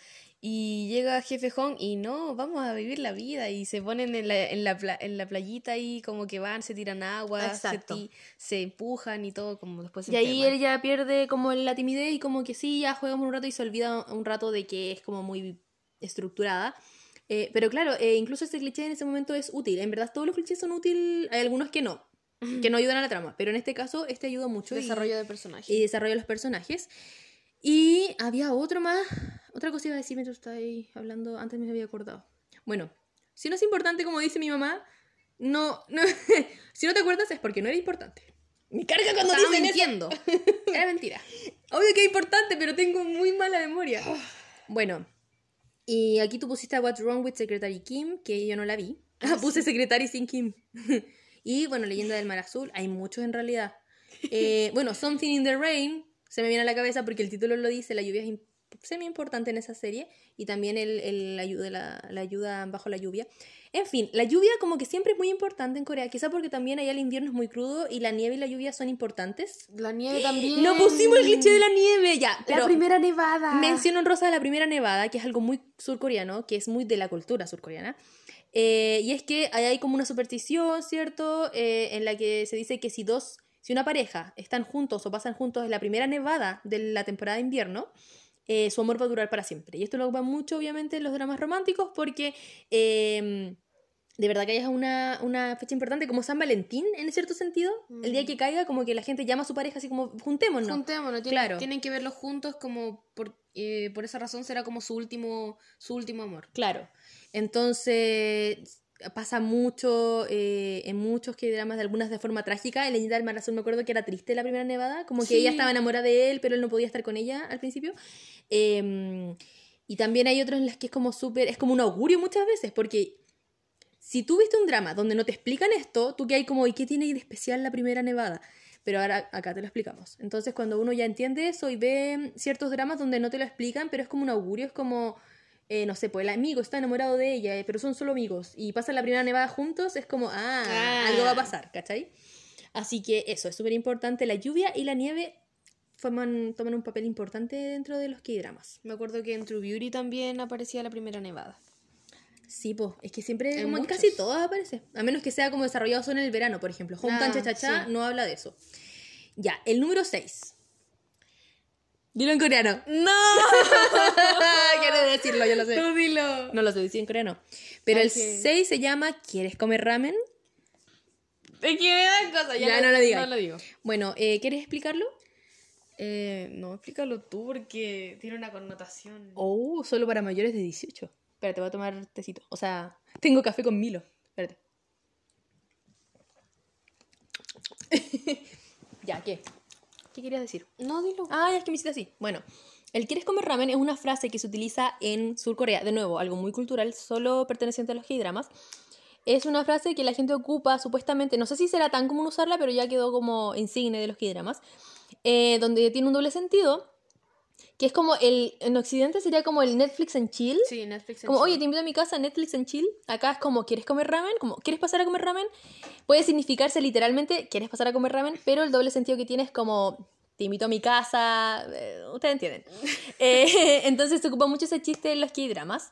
Y llega Jefe Hong y no, vamos a vivir la vida. Y se ponen en la, en la, pla- en la playita y como que van, se tiran agua, se, ti- se empujan y todo, como después se Y ahí él ya pierde como la timidez y como que sí, ya jugamos un rato y se olvida un rato de que es como muy estructurada. Eh, pero claro, eh, incluso ese cliché en ese momento es útil. En verdad todos los clichés son útiles, hay algunos que no, que no ayudan a la trama. Pero en este caso este ayuda mucho. y- Desarrollo de personaje. y desarrollo de los personajes. Y había otro más. Otra cosa iba a decir mientras ahí hablando. Antes me había acordado. Bueno, si no es importante, como dice mi mamá, no. no si no te acuerdas es porque no era importante. Me carga cuando Estaba dicen eso. mintiendo. Era mentira. Obvio que es importante, pero tengo muy mala memoria. Bueno, y aquí tú pusiste What's Wrong with Secretary Kim, que yo no la vi. Ah, puse Secretary sin Kim. Y bueno, Leyenda del Mar Azul, hay muchos en realidad. Eh, bueno, Something in the Rain se me viene a la cabeza porque el título lo dice, la lluvia es semi importante en esa serie y también el, el ayuda, la, la ayuda bajo la lluvia. En fin, la lluvia como que siempre es muy importante en Corea, quizá porque también allá el invierno es muy crudo y la nieve y la lluvia son importantes. La nieve también. No pusimos el cliché de la nieve, ya. La primera nevada. mención honrosa de la primera nevada, que es algo muy surcoreano, que es muy de la cultura surcoreana. Eh, y es que hay como una superstición, ¿cierto? Eh, en la que se dice que si dos, si una pareja están juntos o pasan juntos en la primera nevada de la temporada de invierno, eh, su amor va a durar para siempre. Y esto lo va mucho, obviamente, en los dramas románticos, porque eh, de verdad que hay una, una fecha importante como San Valentín, en cierto sentido. El día que caiga, como que la gente llama a su pareja así como, juntémonos. Juntémonos, tienen, Claro. tienen que verlos juntos como por, eh, por esa razón será como su último, su último amor. Claro. Entonces pasa mucho eh, en muchos que dramas de algunas de forma trágica. En Leyenda del Mar Azul me acuerdo que era triste la primera nevada, como que Sí. ella estaba enamorada de él, pero él no podía estar con ella al principio. Eh, Y también hay otros en las que es como súper, es como un augurio muchas veces, porque si tú viste un drama donde no te explican esto, tú que hay como, ¿y qué tiene de especial la primera nevada? Pero ahora acá te lo explicamos. Entonces cuando uno ya entiende eso y ve ciertos dramas donde no te lo explican, pero es como un augurio, es como, eh, no sé, pues el amigo está enamorado de ella, eh, pero son solo amigos, y pasan la primera nevada juntos, es como, ah, Ah. algo va a pasar, ¿cachai? Así que eso, es súper importante. La lluvia y la nieve forman, toman un papel importante dentro de los K-dramas. Me acuerdo que en True Beauty también aparecía la primera nevada. Sí, pues, es que siempre, como casi todas aparece. A menos que sea como desarrollado solo en el verano, por ejemplo. Hometown Ah, Cha Cha Cha sí. no habla de eso. Ya, el número 6. Dilo en coreano. ¡No! Quiero decirlo, yo lo sé. Tú dilo. No lo sé decir en coreano. Pero el que- 6 se llama ¿Quieres comer ramen? Es que me cosas. Ya, Ya, no lo digas. No lo digo. Bueno, eh, ¿quieres explicarlo? Eh, no, explícalo tú porque tiene una connotación. Oh, solo para mayores de 18. Espérate, voy a tomar tecito. O sea, tengo café con Milo. Espérate. ya, ¿qué? ¿Qué querías decir? No, dilo. Ah, es que me hiciste así. Bueno, el quieres comer ramen es una frase que se utiliza en Sur Corea. De nuevo, algo muy cultural, solo perteneciente a los K-dramas. Es una frase que la gente ocupa supuestamente, no sé si será tan común usarla, pero ya quedó como insigne de los K-dramas, eh, donde tiene un doble sentido, que es como el, en Occidente sería como el Netflix and chill. Sí, Netflix. en Como, oye, sí. te invito a mi casa, Netflix and chill. Acá es como, ¿quieres comer ramen? Como, ¿quieres pasar a comer ramen? Puede significarse literalmente, ¿quieres pasar a comer ramen? Pero el doble sentido que tiene es como, te invito a mi casa. eh, Ustedes entienden. Eh, entonces se ocupa mucho ese chiste en los K-dramas.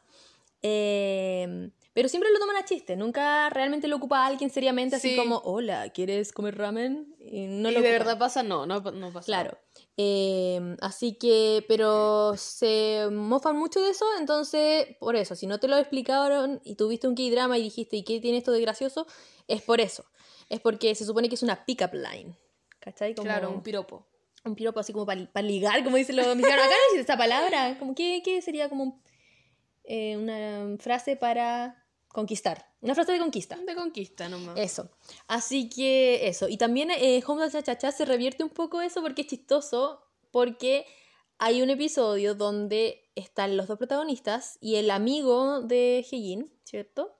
Eh, pero siempre lo toman a chiste. Nunca realmente lo ocupa alguien seriamente, así Sí. como, hola, ¿quieres comer ramen? Y no ¿Y lo de verdad pasa? No, no, no pasa. Claro. Eh, así que, pero se mofan mucho de eso, entonces, por eso, si no te lo explicaron y tuviste un K-drama y dijiste, ¿y qué tiene esto de gracioso? Es por eso. Es porque se supone que es una pick-up line. ¿Cachai? Como Claro, un piropo. un piropo así como para ligar, como dicen los mexicanos. Acá no existe esta palabra. Como, ¿qué, qué sería como un- eh, una frase para conquistar? Una frase de conquista. De conquista nomás. Eso. Así que eso. Y también eh, Home Cha-Cha se revierte un poco eso porque es chistoso. Porque hay un episodio donde están los dos protagonistas y el amigo de Heijin, ¿cierto?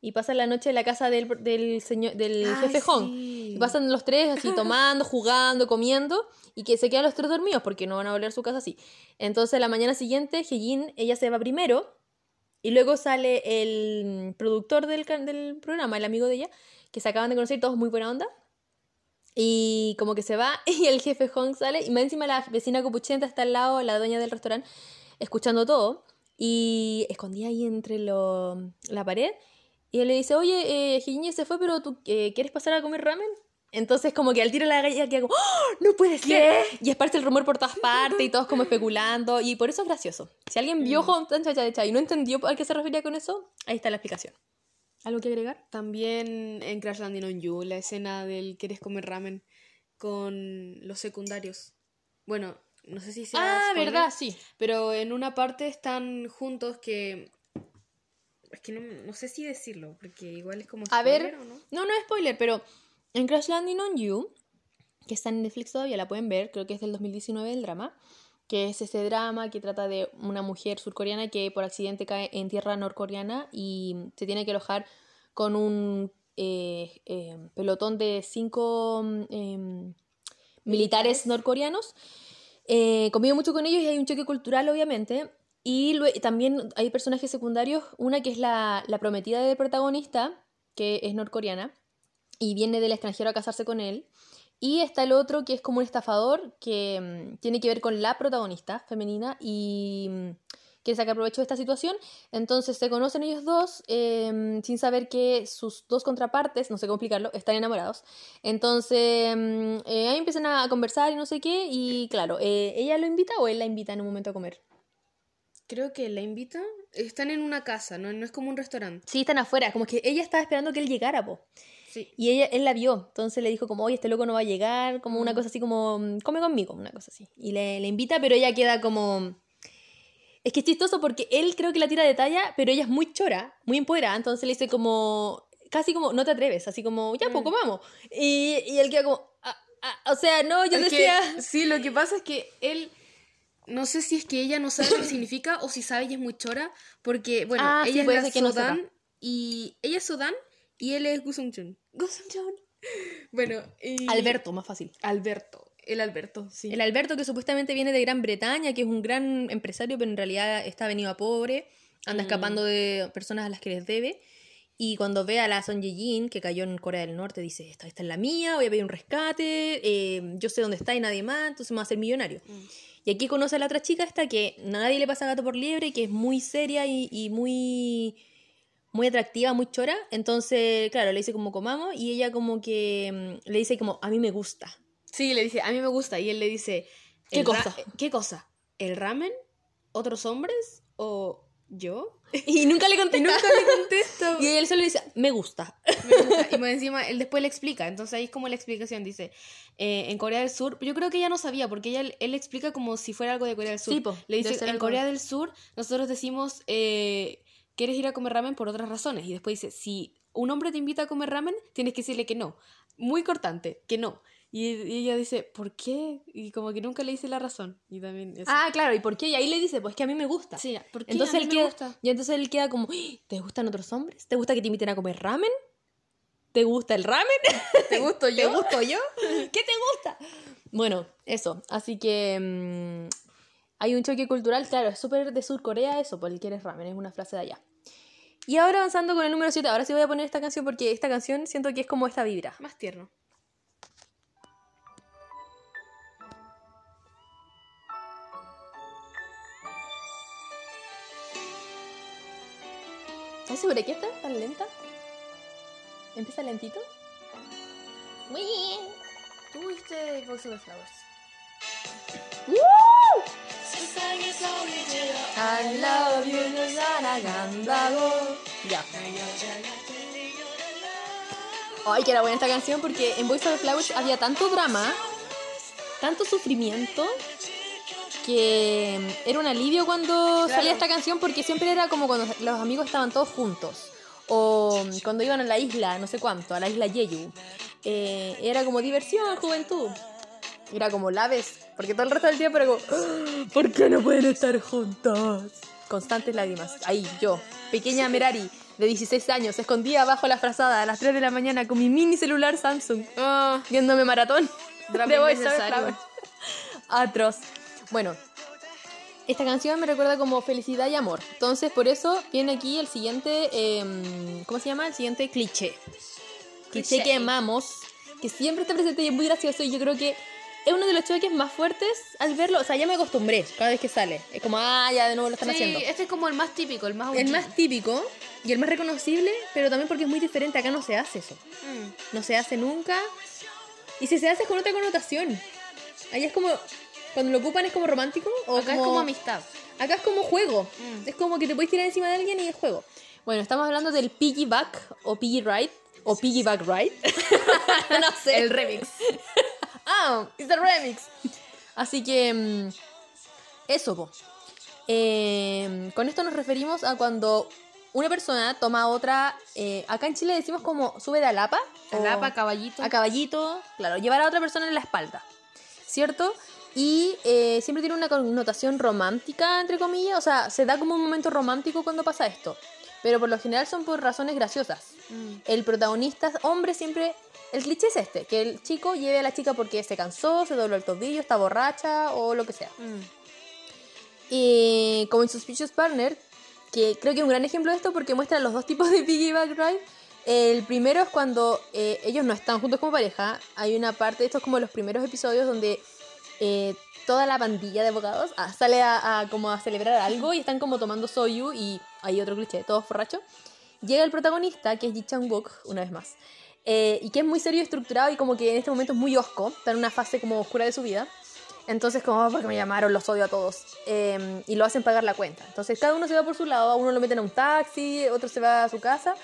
Y pasan la noche en la casa del, del, señor, del Ay, jefe Hong. sí. Y pasan los tres así tomando, jugando, comiendo. Y que se quedan los tres dormidos porque no van a volver a su casa así. Entonces la mañana siguiente, Heijin, ella se va primero. Y luego sale el productor del, del programa, el amigo de ella, que se acaban de conocer, todos muy buena onda. Y como que se va y el jefe Hong sale y más encima la vecina copuchenta está al lado, la dueña del restaurante, escuchando todo. Y escondía ahí entre lo- la pared. Y él le dice, oye, eh, se fue, pero tú eh, ¿quieres pasar a comer ramen? Entonces como que al tiro la galla queda como, ¡Oh, no puede ser. Y esparce el rumor por todas partes y todos como especulando. Y por eso es gracioso. Si alguien vio Mm. Y no entendió a qué se refería con eso, ahí está la explicación. ¿Algo que agregar? También en Crash Landing on You, la escena del ¿Quieres comer ramen? con los secundarios. Bueno, no sé si sea spoiler, Ah, sí. pero en una parte están juntos que... Es que no, no sé si decirlo, porque igual es como A ver. spoiler, ¿o no? No, no es spoiler, pero en Crash Landing on You, que está en Netflix todavía, la pueden ver, creo que es del 2019 el drama, que es ese drama que trata de una mujer surcoreana que por accidente cae en tierra norcoreana y se tiene que alojar con un eh, eh, pelotón de cinco mm, em, militares norcoreanos. Eh, convive mucho con ellos y hay un choque cultural, obviamente. Y también hay personajes secundarios. Una que es la, la prometida del protagonista, que es norcoreana, y viene del extranjero a casarse con él. Y está el otro que es como un estafador que mm, tiene que ver con la protagonista femenina y mm, quiere sacar provecho de esta situación. Entonces se conocen ellos dos eh, sin saber que sus dos contrapartes, no sé cómo explicarlo, están enamorados. Entonces mm, eh, ahí empiezan a conversar y no sé qué. Y claro, eh, ¿ella lo invita o él la invita en un momento a comer? Creo que la invita. Están en una casa, ¿no? No es como un restaurante. Sí, están afuera, como que ella estaba esperando que él llegara, po. Sí. Y ella, él la vio, entonces le dijo como, oye, este loco no va a llegar, como una Mm. cosa así como, "Mm, come conmigo, una cosa así. Y le, le invita, pero ella queda como... Es que es chistoso porque él creo que la tira de talla, pero ella es muy chora, muy empoderada, entonces le dice como, casi como, no te atreves, así como, ya, Mm. poco vamos. Y, y él queda como, "Ah, ah", o sea, no, yo Es que, decía... sí, lo que pasa es que él no sé si es que ella no sabe lo que significa o si sabe y es muy chora, porque, bueno, Ah, sí, ella puede es la no sepa. y ella es y él es Gusung-chun. Bueno, y... Alberto, más fácil. Alberto. El Alberto, sí. El Alberto que supuestamente viene de Gran Bretaña, que es un gran empresario, pero en realidad está venido a pobre, anda Mm. escapando de personas a las que les debe. Y cuando ve a la Son Ye-jin, que cayó en Corea del Norte, dice, esta, esta es la mía, voy a pedir un rescate, eh, yo sé dónde está y nadie más, entonces me voy a hacer millonario. Mm. Y aquí conoce a la otra chica esta que nadie le pasa gato por liebre, que es muy seria y, y muy muy atractiva, muy chora. Entonces, claro, le dice como comamos y ella como que mm, le dice como a mí me gusta. Sí, le dice, a mí me gusta. Y él le dice, ¿Qué "¿El ra- cosa? ¿Qué cosa? ¿El ramen? ¿Otros hombres? ¿O yo? Y nunca le contesta. Y nunca le contesto. Y él solo le dice, me gusta. Me gusta. Y más encima, él después le explica. Entonces ahí es como la explicación. Dice, eh, en Corea del Sur, yo creo que ella no sabía, porque ella, él le explica como si fuera algo de Corea del Sur. Sí, po, le dice, en algo- Corea del Sur, nosotros decimos, eh, ¿quieres ir a comer ramen por otras razones? Y después dice, si un hombre te invita a comer ramen, tienes que decirle que no. Muy cortante, que no. Y, y ella dice, ¿por qué? Y como que nunca le dice la razón. Y también eso. Ah, claro, ¿y por qué? Y ahí le dice, pues que a mí me gusta. sí, ¿por qué? Entonces A mí él me queda, gusta. y entonces él queda como, "¡Ah! ¿te gustan otros hombres? ¿Te gusta que te inviten a comer ramen? ¿Te gusta el ramen? ¿Te gusto ¿Te yo? gusto yo? ¿Qué te gusta? Bueno, eso. Así que mm, hay un choque cultural, claro, es súper de Sur Corea eso, por el que eres ramen, es una frase de allá. Y ahora avanzando con el número 7, ahora sí voy a poner esta canción porque esta canción siento que es como esta vibra. Más tierno. ¿Estás segura que está tan lenta? ¿Empieza lentito? Muy bien. Tú viste Voice of Flowers. I love you, Ya. Ay, que era buena esta canción porque en Voice of the Flowers había tanto drama, tanto sufrimiento, que era un alivio cuando salía esta canción porque siempre era como cuando los amigos estaban todos juntos. O cuando iban a la isla, no sé cuánto, a la isla Jeju. Eh, era como diversión, juventud. Era como la vez, porque todo el resto del tiempo era como, "Ah, ¿por qué no pueden estar juntos? Constantes lágrimas. Ahí, yo, pequeña Merari, de 16 años, escondida bajo la frazada a las 3 de la mañana con mi mini celular Samsung, Ah, viéndome maratón Drama de Voice of the innecesario. Flowers. Atroz. Bueno, esta canción me recuerda como felicidad y amor. Entonces, por eso viene aquí el siguiente, em, ¿cómo se llama? El siguiente cliché. Cliché Cliché. que amamos, que siempre está presente y es muy gracioso y yo creo que es uno de los choques más fuertes al verlo. O sea, ya me acostumbré cada vez que sale. Es como, ah, ya de nuevo lo están sí, haciendo. este es como el más típico, el más El más típico y el más reconocible, pero también porque es muy diferente. Acá no se hace eso. Mm. No se hace nunca. Y si se hace es con otra connotación. Allá es como. Cuando lo ocupan es como romántico. O Acá es como amistad. Acá es como juego. Mm. Es como que te puedes tirar encima de alguien y es juego. Bueno, estamos hablando del piggyback o piggy ride. O piggyback ride. no sé. El remix. Ah, it's a remix. Así que. mm, Eso, po. Eh, con esto nos referimos a cuando una persona toma a otra. eh, acá en Chile decimos como sube de alapa. Alapa, caballito. a caballito, claro, llevar a otra persona en la espalda, ¿cierto? Y eh, siempre tiene una connotación romántica, entre comillas, o sea, se da como un momento romántico cuando pasa esto, pero por lo general son por razones graciosas. Mm. El protagonista hombre siempre, el cliché es este, que el chico lleve a la chica porque se cansó, se dobló el tobillo, está borracha o lo que sea. Mm. Y como en Suspicious Partner, que creo que es un gran ejemplo de esto porque muestra los dos tipos de piggyback ride. El primero es cuando eh, ellos no están juntos como pareja. Hay una parte, esto es como los primeros episodios donde eh, toda la pandilla de abogados ah, sale a, a como a celebrar algo y están como tomando soyu y hay otro cliché, todos borrachos. Llega el protagonista, que es Ji Chang-wook, una vez más, eh, y que es muy serio y estructurado y como que en este momento es muy osco, está en una fase como oscura de su vida. Entonces, como, "Oh, porque me llamaron, los odio a todos. Eh, y lo hacen pagar la cuenta. Entonces, cada uno se va por su lado. A uno lo meten a un taxi, otro se va a su casa.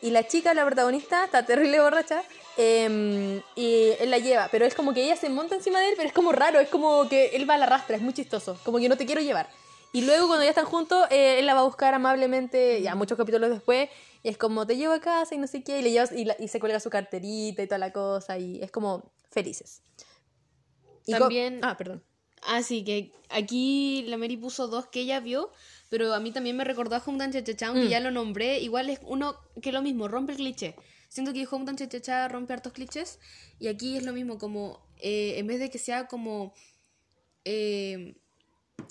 Y la chica, la protagonista, está terrible borracha. eh, y él la lleva. Pero es como que ella se monta encima de él, pero es como raro. Es como que él va a la rastra. Es muy chistoso. Como que no te quiero llevar. Y luego, cuando ya están juntos, eh, él la va a buscar amablemente, ya muchos capítulos después. Y es como, te llevo a casa y no sé qué. Y, le llevas, y, la- y se cuelga su carterita y toda la cosa. Y es como felices. Y También- Ah, perdón. Así que aquí la Mary puso dos que ella vio, pero a mí también me recordó a Hometown Cha-Cha-Cha, aunque Mm. ya lo nombré. Igual es uno que lo mismo, rompe el cliché. Siento que Hometown Cha-Cha-Cha rompe hartos clichés. Y aquí es lo mismo, como eh, en vez de que sea como. eh,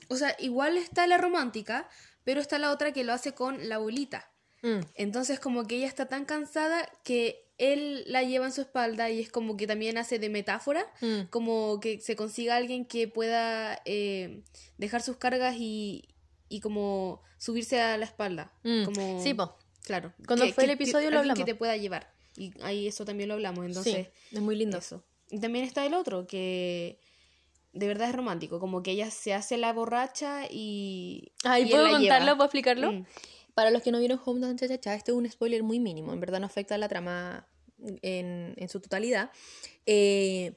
o sea, igual está la romántica, pero está la otra que lo hace con la abuelita. Mm. Entonces como que ella está tan cansada que él la lleva en su espalda y es como que también hace de metáfora, Mm. como que se consiga alguien que pueda eh, dejar sus cargas y, y como subirse a la espalda. Mm. Como, Sí, po. Claro. Cuando Que- fue el que episodio lo hablamos. que te pueda llevar. Y ahí eso también lo hablamos. Entonces, sí, es muy lindo. eso. Y también está el otro, que de verdad es romántico, como que ella se hace la borracha y... Ay, y él ¿puedo la contarlo? lleva. ¿Puedo explicarlo? Mm. Para los que no vieron Hometown Cha Cha Cha, este es un spoiler muy mínimo, en verdad no afecta a la trama en, en su totalidad. Eh,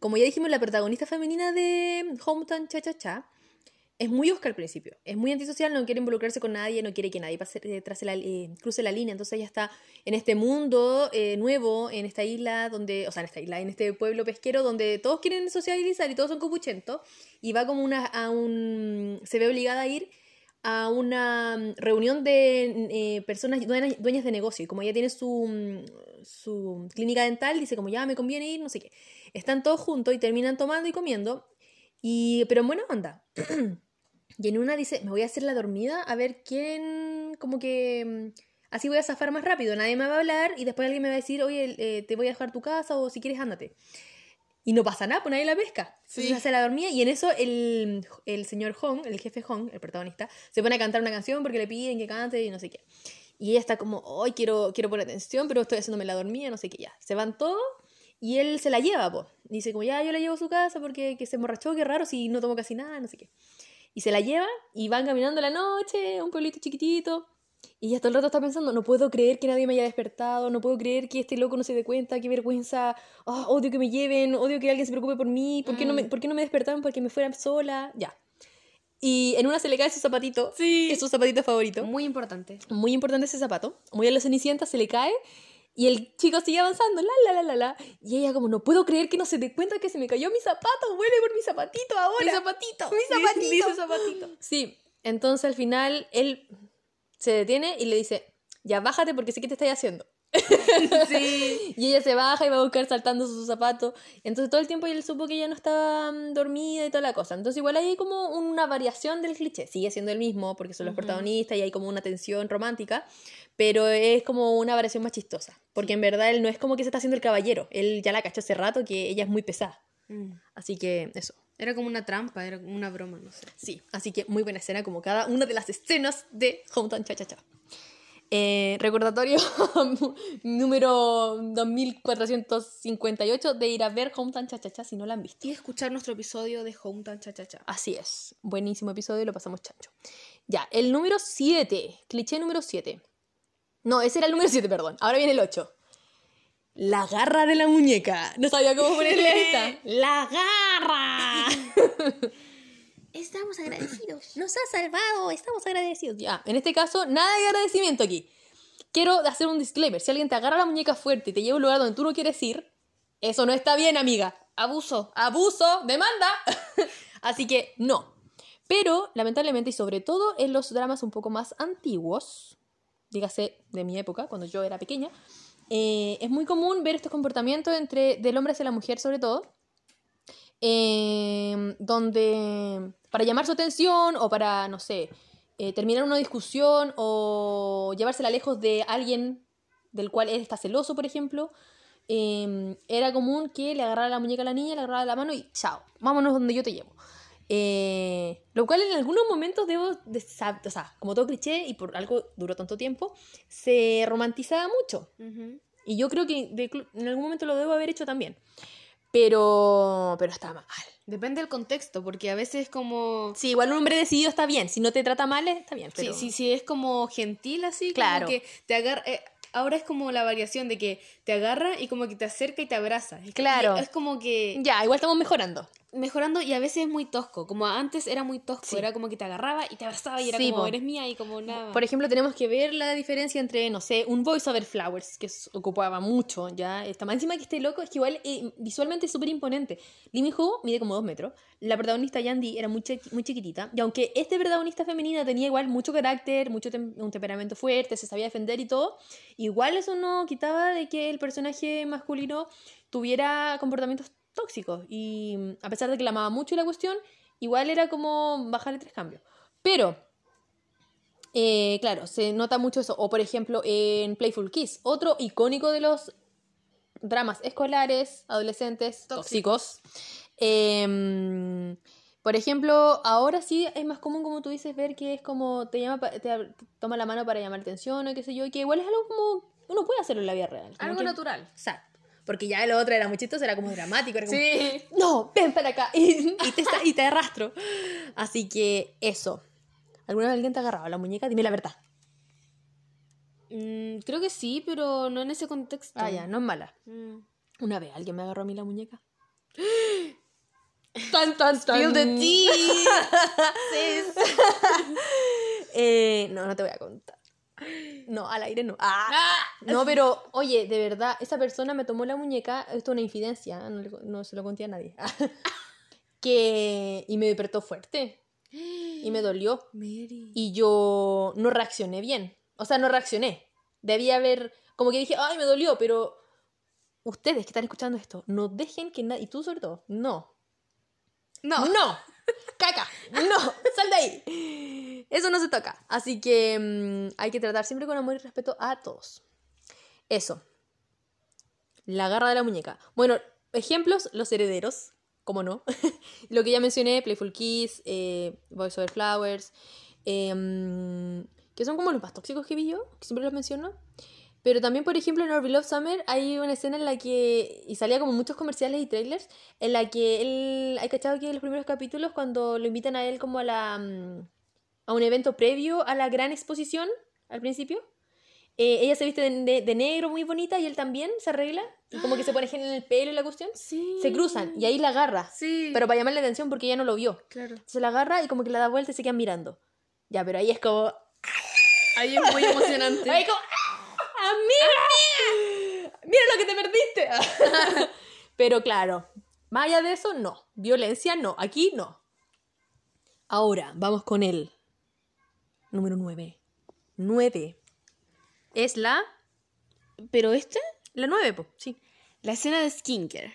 como ya dijimos, la protagonista femenina de Hometown Cha Cha Cha es muy Oscar al principio, es muy antisocial, no quiere involucrarse con nadie, no quiere que nadie pase, eh, trase la- eh, cruce la línea, entonces ella está en este mundo eh, nuevo, en esta isla donde, o sea, en esta isla, en este pueblo pesquero donde todos quieren socializar y todos son copuchentos, y va como una, a un, se ve obligada a ir a una mm, reunión de eh, personas dueñas, dueñas de negocio. Y como ella tiene su, mm, su clínica dental, dice como ya me conviene ir, no sé qué. Están todos juntos y terminan tomando y comiendo, y, pero en buena onda. y en una dice, me voy a hacer la dormida a ver quién, como que... mm, Así voy a zafar más rápido, nadie me va a hablar y después alguien me va a decir, oye, eh, te voy a dejar tu casa o si quieres ándate. Y no pasa nada, pues nadie la pesca. Sí. Entonces hace la dormida y en eso el, el señor Hong, el jefe Hong, el protagonista, se pone a cantar una canción porque le piden que cante y no sé qué. Y ella está como, hoy quiero, quiero poner atención, pero estoy haciéndome la dormida, no sé qué ya. Se van todos y él se la lleva, pues. Dice como, ya, yo la llevo a su casa porque que se emborrachó, qué raro, si no tomo casi nada, no sé qué. Y se la lleva y van caminando la noche, a un pueblito chiquitito. Y todo el rato está pensando, no puedo creer que nadie me haya despertado, no puedo creer que este loco no se dé cuenta, qué vergüenza, ah, odio que me lleven, odio que alguien se preocupe por mí, ¿por qué, no, me, Mm. ¿por qué no me despertaron para que me fuera sola? Ya. Y en una se le cae su zapatito, Sí. que es su zapatito favorito. Muy importante. Muy importante ese zapato. Muy a la cenicienta se le cae y el chico sigue avanzando, la, la, la, la, la. Y ella como, no puedo creer que no se dé cuenta que se me cayó mi zapato, vuelve por mi zapatito ahora. Mi zapatito. Mi zapatito. Dice zapatito. Sí, entonces al final él se detiene y le dice, ya bájate porque sé que te estáis haciendo. Sí. Y ella se baja y va a buscar saltando sus zapatos. Entonces todo el tiempo él supo que ella no estaba mm, dormida y toda la cosa. Entonces igual hay como una variación del cliché. Sigue siendo el mismo porque son los protagonistas y hay como una tensión romántica. Pero es como una variación más chistosa. Porque en verdad él no es como que se está haciendo el caballero. Él ya la cachó hace rato que ella es muy pesada. Mm. Así que eso. Era como una trampa, era como una broma, no sé. Sí, así que muy buena escena como cada una de las escenas de Hometown Cha Cha Cha. Eh, recordatorio número 2458 de ir a ver Hometown Cha Cha Cha si no la han visto. Y escuchar nuestro episodio de Hometown Cha Cha Cha. Así es, buenísimo episodio, lo pasamos chancho. Ya, el número 7, cliché número 7. No, ese era el número 7, perdón. Ahora viene el 8. La garra de la muñeca. No sabía cómo ponerle esta. La garra. Estamos agradecidos. Nos ha salvado, estamos agradecidos. Ya, en este caso, nada de agradecimiento aquí. Quiero hacer un disclaimer. Si alguien te agarra la muñeca fuerte y te lleva a un lugar donde tú no quieres ir, eso no está bien, amiga. Abuso. Abuso, demanda. Así que no. Pero, lamentablemente, y sobre todo en los dramas un poco más antiguos, dígase de mi época, cuando yo era pequeña, eh, es muy común ver estos comportamientos entre del hombre hacia la mujer, sobre todo, eh, donde para llamar su atención o para, no sé, eh, terminar una discusión o llevársela lejos de alguien del cual él está celoso, por ejemplo, eh, era común que le agarrara la muñeca a la niña, le agarrara la mano y chao, vámonos donde yo te llevo. Eh, lo cual en algunos momentos debo, de, o sea, como todo cliché y por algo duró tanto tiempo, se romantizaba mucho. Y yo creo que de en algún momento lo debo haber hecho también. Pero, pero está mal. Depende del contexto, porque a veces como... Sí, igual un hombre decidido está bien. Si no te trata mal, está bien. Sí, sí, sí, es como gentil así, Claro. como que te agarra... eh, ahora es como la variación de que te agarra y como que te acerca y te abraza. Es, Claro. Es como que... Ya, igual estamos mejorando. mejorando y a veces es muy tosco. Como antes era muy tosco, Sí. era como que te agarraba y te abrazaba y era Sí, como, po. eres mía y como nada. Por ejemplo, tenemos que ver la diferencia entre, no sé, un Voice Over Flowers, que ocupaba mucho, ya. Está más encima que este loco, es que igual eh, visualmente es súper imponente. Lee Min-ho mide como dos metros. La protagonista Yandy era muy, muy chiquitita. Y aunque este protagonista femenina tenía igual mucho carácter, mucho tem- un temperamento fuerte, se sabía defender y todo, igual eso no quitaba de que el personaje masculino tuviera comportamientos tóxicos. Y mm, a pesar de que la amaba mucho la cuestión, igual era como bajarle tres cambios. Pero eh, claro, se nota mucho eso. O por ejemplo, en Playful Kiss, otro icónico de los dramas escolares, adolescentes, tóxicos. Em, por ejemplo, ahora sí es más común, como tú dices, ver que es como te llama, te, toma la mano para llamar atención o qué sé yo, y que igual es algo como uno puede hacerlo en la vida real. Algo que- natural. Exacto. Porque ya el otro era muy chistoso, era como dramático, era como, Sí. no, ven para acá y, y te, y te arrastro. Así que eso. ¿Alguna vez alguien te ha agarrado la muñeca? Dime la verdad. Mm, creo que sí, pero no en ese contexto. Ah, ya, no es mala. Mm. Una vez alguien me agarró a mí la muñeca. Tan, tan, tan. Spill the tea. Sis. Eh, no, no te voy a contar. No, al aire no. Ah. Ah. No, pero, oye, de verdad, esa persona me tomó la muñeca, esto es una infidencia, no, le- no se lo conté a nadie. que, y me despertó fuerte. Y me dolió. Mary. Y yo no reaccioné bien. O sea, no reaccioné. Debía haber, como que dije, ay, me dolió, pero ustedes que están escuchando esto, no dejen que nadie, y tú sobre todo, no. No. No. Caca. No. Sal de ahí. Eso no se toca. Así que mm, hay que tratar siempre con amor y respeto a todos. Eso. La garra de la muñeca. Bueno, ejemplos, los herederos. ¿Cómo no? Lo que ya mencioné, Playful Kiss, eh, Voice Over Flowers, mm, que son como los más tóxicos que vi yo, que siempre los menciono. Pero también, por ejemplo, en Our Beloved Summer hay una escena en la que, y salía como muchos comerciales y trailers, en la que él, hay cachado que en los primeros capítulos, cuando lo invitan a él como a la mm, a un evento previo a la gran exposición, al principio, eh, ella se viste de, de- de negro muy bonita y él también se arregla, y como que se pone gel en el pelo y la cuestión, Sí. se cruzan, y ahí la agarra, Sí. pero para llamarle la atención porque ella no lo vio. Claro. Se la agarra y como que la da vuelta y se quedan mirando. Ya, pero ahí es como, Ahí es muy emocionante. Ahí como, ¡Ah, ¡Amiga! ¡Mira lo que te perdiste! Pero claro, más allá de eso, no. Violencia, no. Aquí, no. Ahora, vamos con el número 9. 9. Es la... Pero este, La 9, po, sí. la escena de skincare.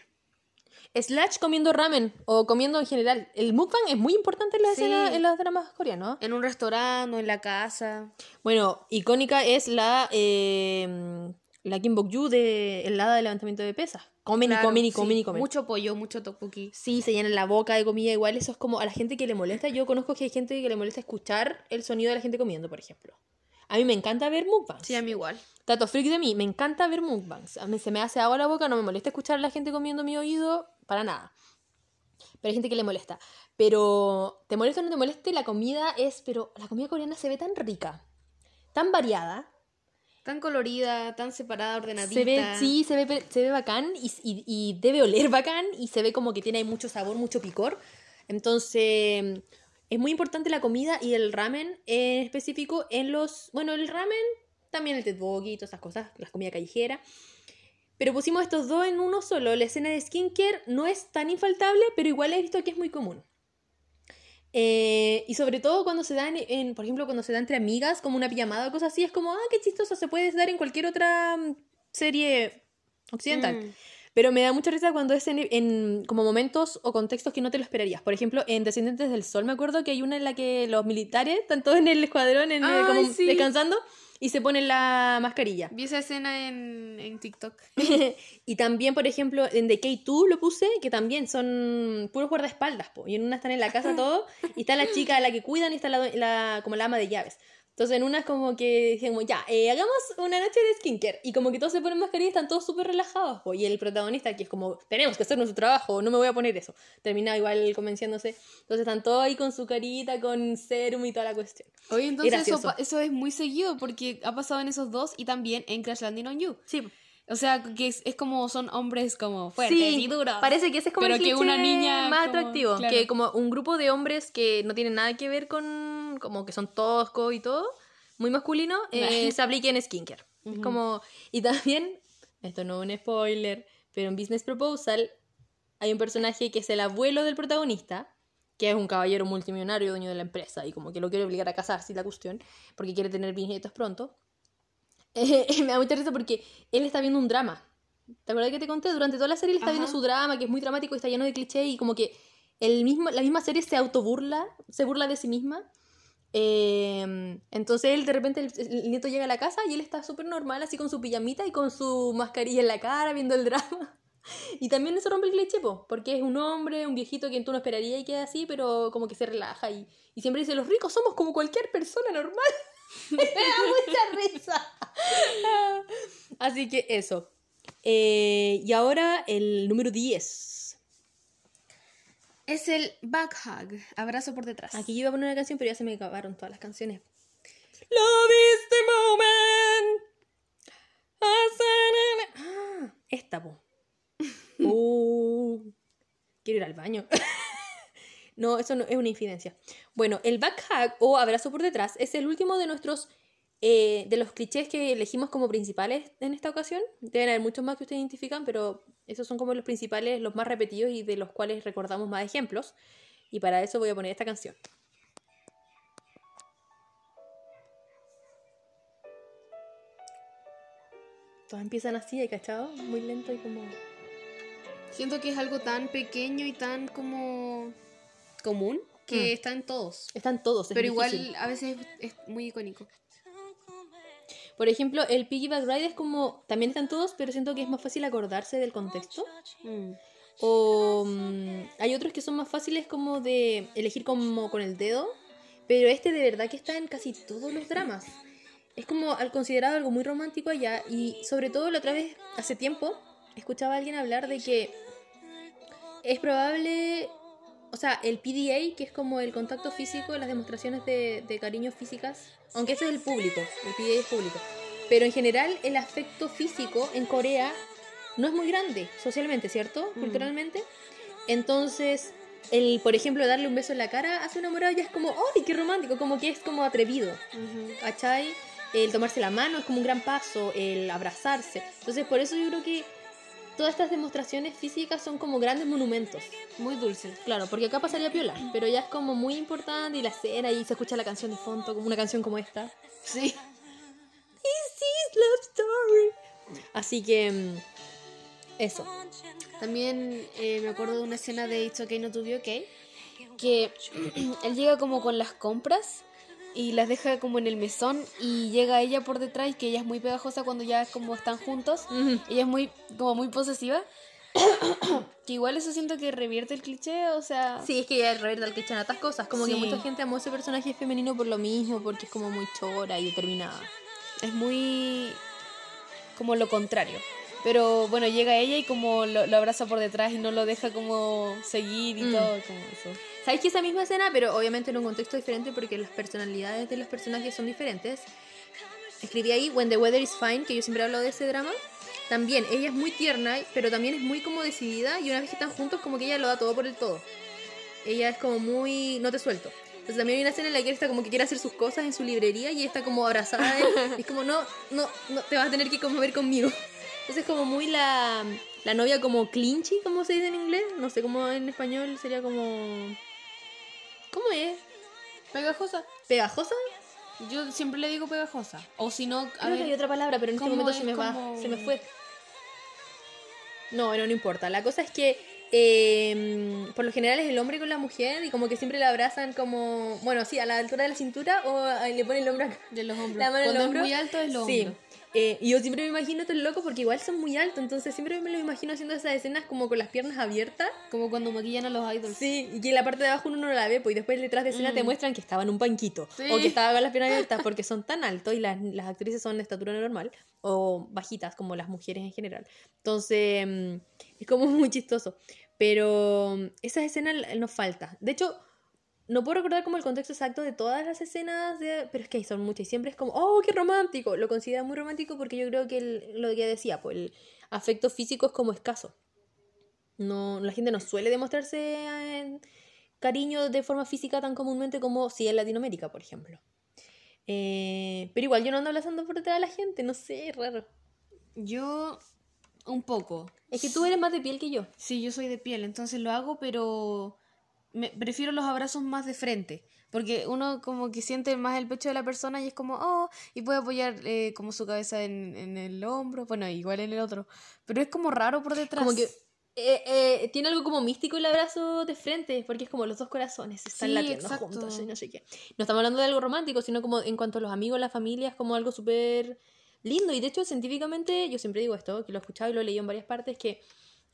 Slash comiendo ramen o comiendo en general. El mukbang es muy importante en la Sí. escena en los dramas coreanos. En un restaurante o en la casa. Bueno, icónica es la eh, la Kim Bok-yu de helada de levantamiento de pesas. Comen Claro, y comen y sí. comen y comen. Mucho pollo, mucho tteokbokki. Sí, se llenan la boca de comida. Igual eso es como a la gente que le molesta. Yo conozco que hay gente que le molesta escuchar el sonido de la gente comiendo, por ejemplo. A mí me encanta ver mukbangs. Sí, a mí igual. Tato freak de mí, me encanta ver mukbangs. A mí se me hace agua la boca, no me molesta escuchar a la gente comiendo mi oído, para nada. Pero hay gente que le molesta. Pero, ¿te molesta o no te moleste? La comida es, pero la comida coreana se ve tan rica, tan variada. Tan colorida, tan separada, ordenadita. Se ve, sí, se ve, se ve bacán y, y- y debe oler bacán y se ve como que tiene mucho sabor, mucho picor. Entonces, es muy importante la comida y el ramen en específico en los... Bueno, el ramen, también el tteokbokki y todas esas cosas, la comida callejera. Pero pusimos estos dos en uno solo. La escena de skincare no es tan infaltable, pero igual he visto que es muy común. Eh, y sobre todo cuando se dan, en, por ejemplo, cuando se da entre amigas, como una pijamada o cosas así, es como, ah, qué chistoso, se puede dar en cualquier otra mm, serie occidental. Mm. Pero me da mucha risa cuando es en, en como momentos o contextos que no te lo esperarías. Por ejemplo, en Descendientes del Sol me acuerdo que hay una en la que los militares están todos en el escuadrón, en, Ay, como sí. descansando, y se ponen la mascarilla. Vi esa escena en, en TikTok. y también, por ejemplo, en The K2 lo puse, que también son puros guardaespaldas, po, y en una están en la casa todo, y está la chica a la que cuidan y está la, la- como la ama de llaves. Entonces en una es como que dijimos, ya, eh, hagamos una noche de skincare. Y como que todos se ponen mascarilla y están todos súper relajados. po, Y el protagonista que es como, tenemos que hacer nuestro trabajo, no me voy a poner eso. Termina igual convenciéndose. Entonces están todos ahí con su carita, con serum y toda la cuestión. Oye, entonces eso, eso es muy seguido porque ha pasado en esos dos y también en Crash Landing on You. Sí, O sea, que es, es como son hombres como fuertes y duros. Parece que ese es como Pero el que una niña más como- atractivo. claro. Que como un grupo de hombres que no tienen nada que ver con. Como que son toscos y todo, muy masculino, eh, se aplique en skincare. Es Ujú. como. Y también, esto no es un spoiler, pero en Business Proposal hay un personaje que es el abuelo del protagonista, que es un caballero multimillonario, dueño de la empresa, y como que lo quiere obligar a casarse la cuestión, porque quiere tener bisnietos pronto. Eh, me da mucha risa porque él está viendo un drama. ¿Te acuerdas que te conté? Durante toda la serie él está viendo Ajá. su drama, que es muy dramático y está lleno de clichés, y como que el mismo, la misma serie se autoburla, se burla de sí misma. Eh, entonces él de repente el, nieto llega a la casa y él está súper normal, así con su pijamita y con su mascarilla en la cara, viendo el drama. Y también eso rompe el cliché, po, porque es un hombre, un viejito que tú no esperarías y queda así, pero como que se relaja y, y siempre dice, los ricos somos como cualquier persona normal. Me da mucha risa. Así que eso. Eh, y ahora el número 10. Es el back hug, abrazo por detrás. Aquí yo iba a poner una canción, pero ya se me acabaron todas las canciones. Love is the moment. Ah, esta, po. Uh, quiero ir al baño. no, eso no es una infidencia. Bueno, el back hug o abrazo por detrás es el último de nuestros eh, de los clichés que elegimos como principales en esta ocasión. Deben haber muchos más que ustedes identifican, pero esos son como los principales, los más repetidos y de los cuales recordamos más ejemplos. Y para eso voy a poner esta canción. Todas empiezan así, ¿hay cachado? Muy lento y como... Siento que es algo tan pequeño y tan como común que Mm. está en todos. Están todos, es Pero igual a veces es muy icónico. Por ejemplo, el Piggyback Ride es como... También están todos, pero siento que es más fácil acordarse del contexto. Mm. O mm, hay otros que son más fáciles como de elegir como con el dedo, pero este de verdad que está en casi todos los dramas. Es como al considerado algo muy romántico allá y sobre todo la otra vez, hace tiempo, escuchaba a alguien hablar de que es probable, o sea, el PDA, que es como el contacto físico, las demostraciones de, de cariño físicas, aunque ese es el público, el PDA es público, pero en general el afecto físico en Corea no es muy grande socialmente, ¿cierto? Mm. Culturalmente. Entonces, el, por ejemplo, darle un beso en la cara hace enamorado ya es como, ¡ay, qué romántico! Como que es como atrevido. ¿cachai? El tomarse la mano es como un gran paso, el abrazarse. Entonces, por eso yo creo que todas estas demostraciones físicas son como grandes monumentos. Muy dulce. Claro, porque acá pasaría piola, pero ya es como muy importante y la escena y se escucha la canción de fondo, como una canción como esta. Sí. This is love story. Así que mm, eso. También eh, me acuerdo de una escena de It's Okay Not To Be Okay que él llega como con las compras y las deja como en el mesón y llega ella por detrás que ella es muy pegajosa cuando ya como están juntos. Ella es muy como muy posesiva. que igual eso siento que revierte el cliché, o sea, Sí, es que ya reverta el cliché en otras cosas. Como que mucha gente amó ese personaje femenino por lo mismo, porque es como muy chora y determinada. es muy como lo contrario. Pero bueno, llega ella y como lo, lo abraza por detrás y no lo deja como seguir y Mm. todo, como eso. ¿Sabéis que esa misma escena, pero obviamente en un contexto diferente porque las personalidades de los personajes son diferentes? Escribí ahí When the Weather is Fine, que yo siempre hablo de ese drama. También, ella es muy tierna, pero también es muy como decidida y una vez que están juntos como que ella lo da todo por el todo. Ella es como muy... no te suelto. Entonces también hay una escena en la que él está como que quiere hacer sus cosas en su librería y ella está como abrazada de él. Y es como, no, no, no, te vas a tener que conmover conmigo. Entonces como muy la, la novia como clinchy, como se dice en inglés. No sé cómo en español sería como... ¿Cómo es? Pegajosa. ¿Pegajosa? Yo siempre le digo pegajosa. O si no, a Creo que hay ver, otra palabra, pero en este ¿cómo momento es se me va, se me fue. No, no, no importa. La cosa es que eh, por lo general es el hombre con la mujer y como que siempre la abrazan como, bueno, sí, a la altura de la cintura o le ponen el hombro acá. de los hombros. La mano en el Cuando hombro. es muy alto es los Sí. Eh, y yo siempre me imagino estos locos porque igual son muy altos, entonces siempre me lo imagino haciendo esas escenas como con las piernas abiertas. Como cuando maquillan a los idols. Sí, y que la parte de abajo uno no la ve, pues y después detrás de escena te Mm. muestran que estaba en un banquito Sí. o que estaba con las piernas abiertas porque son tan altos y las, las actrices son de estatura normal o bajitas como las mujeres en general. Entonces, mm, es como muy chistoso. Pero mm, esas escenas nos falta. De hecho, no puedo recordar como el contexto exacto de todas las escenas, de, pero es que son muchas y siempre es como, oh, qué romántico. Lo considera muy romántico porque yo creo que el- lo que decía, pues el afecto físico es como escaso. No, la gente no suele demostrarse eh, cariño de forma física tan comúnmente como si en Latinoamérica, por ejemplo. Eh, pero igual yo no ando abrazando por detrás de la gente, no sé, es raro. Yo, un poco. Es que tú eres más de piel que yo. Sí, yo soy de piel, entonces lo hago, pero me, prefiero los abrazos más de frente. Porque uno como que siente más el pecho de la persona y es como, oh, y puede apoyar eh, como su cabeza en, en el hombro, bueno, igual en el otro. Pero es como raro por detrás. Como que eh, eh, tiene algo como místico el abrazo de frente, porque es como los dos corazones están Sí, latiendo exacto. juntos y no sé qué. No estamos hablando de algo romántico, sino como en cuanto a los amigos, la familia, es como algo súper lindo. Y de hecho, científicamente, yo siempre digo esto, que lo he escuchado y lo he leído en varias partes, que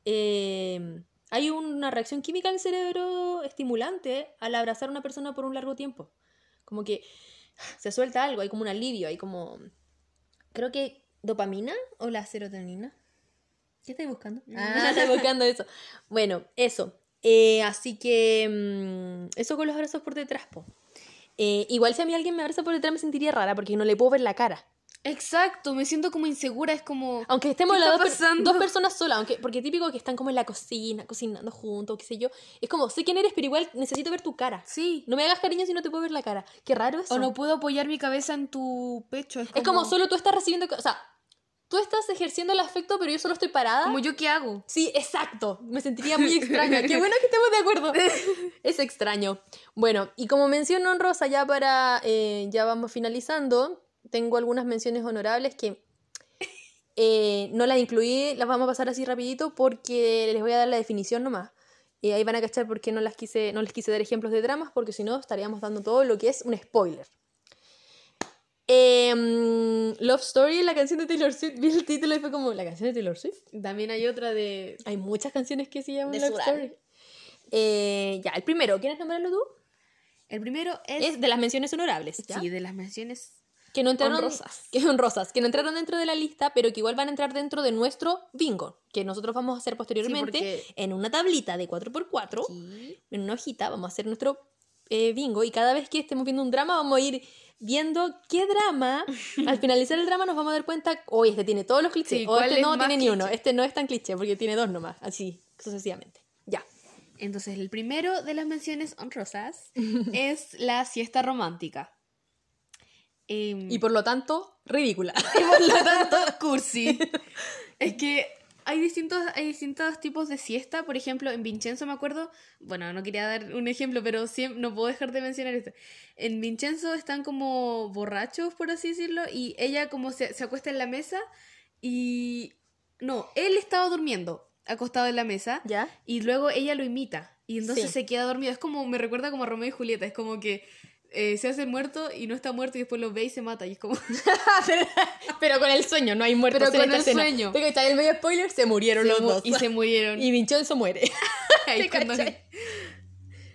eh, hay una reacción química en el cerebro estimulante al abrazar a una persona por un largo tiempo. Como que se suelta algo, hay como un alivio, hay como... Creo que dopamina o la serotonina. ¿Qué estáis buscando? Ah, estoy buscando eso. Bueno, eso. Eh, así que mm, eso con los abrazos por detrás, po. Eh, igual si a mí alguien me abraza por detrás me sentiría rara porque no le puedo ver la cara. Exacto, me siento como insegura, es como... Aunque estemos ¿Qué las dos, per- dos personas solas, aunque, porque típico que están como en la cocina, cocinando juntos, qué sé yo. Es como, sé quién eres, pero igual necesito ver tu cara. Sí. No me hagas cariño si no te puedo ver la cara. Qué raro eso. O no puedo apoyar mi cabeza en tu pecho. Es como, Es como solo tú estás recibiendo... O sea, tú estás ejerciendo el afecto, pero yo solo estoy parada. Como yo qué hago. Sí, exacto. Me sentiría muy extraña. Qué bueno que estemos de acuerdo. Es extraño. Bueno, y como mención honrosa, ya para. eh, ya vamos finalizando. Tengo algunas menciones honorables que eh, no las incluí, las vamos a pasar así rapidito porque les voy a dar la definición nomás. Y ahí van a cachar por qué no, las quise, no les quise dar ejemplos de dramas, porque si no estaríamos dando todo lo que es un spoiler. Em, Love Story, la canción de Taylor Swift. Vi el título y fue como, ¿la canción de Taylor Swift? También hay otra de... Hay muchas canciones que se llaman De Love. Story. Eh, ya, el primero, ¿quieres nombrarlo tú? El primero es... Es de las menciones honorables, ¿ya? Sí, de las menciones... que no entraron honrosas. que honrosas, que no entraron dentro de la lista, pero que igual van a entrar dentro de nuestro bingo, que nosotros vamos a hacer posteriormente en una tablita de 4x4, Sí. en una hojita, vamos a hacer nuestro eh, bingo y cada vez que estemos viendo un drama vamos a ir viendo qué drama, al finalizar el drama nos vamos a dar cuenta, hoy este tiene todos los clichés, Sí, o ¿cuál este es no tiene ni uno, cliché? este no es tan cliché porque tiene dos nomás, así sucesivamente. Ya. Entonces, el primero de las menciones honrosas es la siesta romántica. Em, Y por lo tanto, ridícula. y por lo tanto, cursi. es que hay distintos, hay distintos tipos de siesta. Por ejemplo, en Vincenzo me acuerdo, bueno, no quería dar un ejemplo, pero siempre, no puedo dejar de mencionar esto. En Vincenzo están como borrachos, por así decirlo, y ella como se, se acuesta en la mesa y... No, él estaba durmiendo, acostado en la mesa. ¿Ya? Y luego ella lo imita. Y entonces Sí. se queda dormido. Es como, me recuerda como a Romeo y Julieta. Es como que eh, se hace muerto y no está muerto y después lo ve y se mata. Y es como. Pero con el sueño, no hay muertos Pero en con esta el escena. sueño. Tengo que echar el medio spoiler, se murieron se los mu- dos. y se murieron. Y Vincenzo muere. Ahí ¿te cuando-?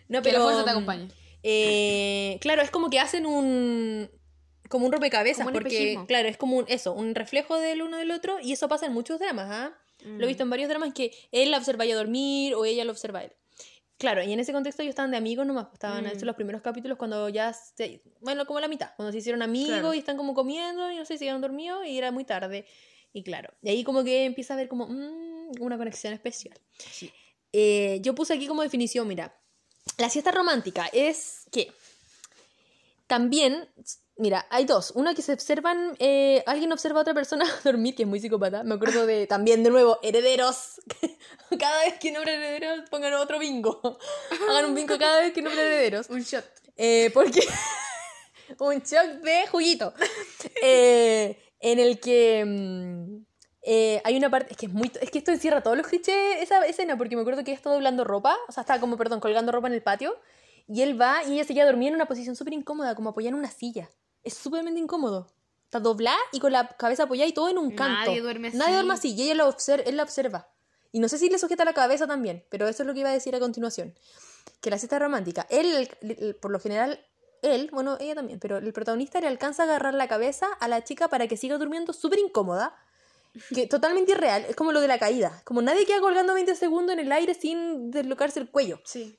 No, Que la pero... fuerza te acompañe. eh, claro, es como que hacen un... Como un rompecabezas, Como un porque, espejismo. claro, es como un, eso, un reflejo del uno del otro, y eso pasa en muchos dramas, ¿ah? Lo he visto en varios dramas que él la observa ella dormir o ella lo observa a él. Claro, y en ese contexto ellos estaban de amigos nomás, pues, estaban Mm. estos los primeros capítulos cuando ya, se- bueno, como la mitad, cuando se hicieron amigos Claro. y están como comiendo y no sé, se quedaron dormidos y era muy tarde. Y claro, y ahí como que empieza a haber como mm, una conexión especial. Sí. Eh, yo puse aquí como definición, mira, la siesta romántica es que también, mira, hay dos. Una que se observan, eh, alguien observa a otra persona dormir, que es muy psicópata. Me acuerdo de, también de nuevo, herederos. cada vez que nombren herederos, pongan otro bingo. Hagan un bingo cada vez que nombren herederos. Un shot. Eh, porque un shock de juguito. Eh, en el que mm, eh, hay una parte. Es que es muy. Es que esto encierra todos los clichés esa escena, porque me acuerdo que ella está doblando ropa. O sea, está como, perdón, colgando ropa en el patio. Y él va y ella se queda dormida en una posición súper incómoda, como apoyada en una silla. Es súpermente incómodo. Está doblada y con la cabeza apoyada y todo en un canto. Nadie duerme así. Nadie duerme así. Y ella lo observa, él la observa. Y no sé si le sujeta la cabeza también, pero eso es lo que iba a decir a continuación. Que la siesta romántica, él, el- el- por lo general, él, bueno, ella también, pero el protagonista le alcanza a agarrar la cabeza a la chica para que siga durmiendo súper incómoda. Que totalmente irreal, es como lo de la caída. Como nadie queda colgando 20 segundos en el aire sin deslocarse el cuello. Sí.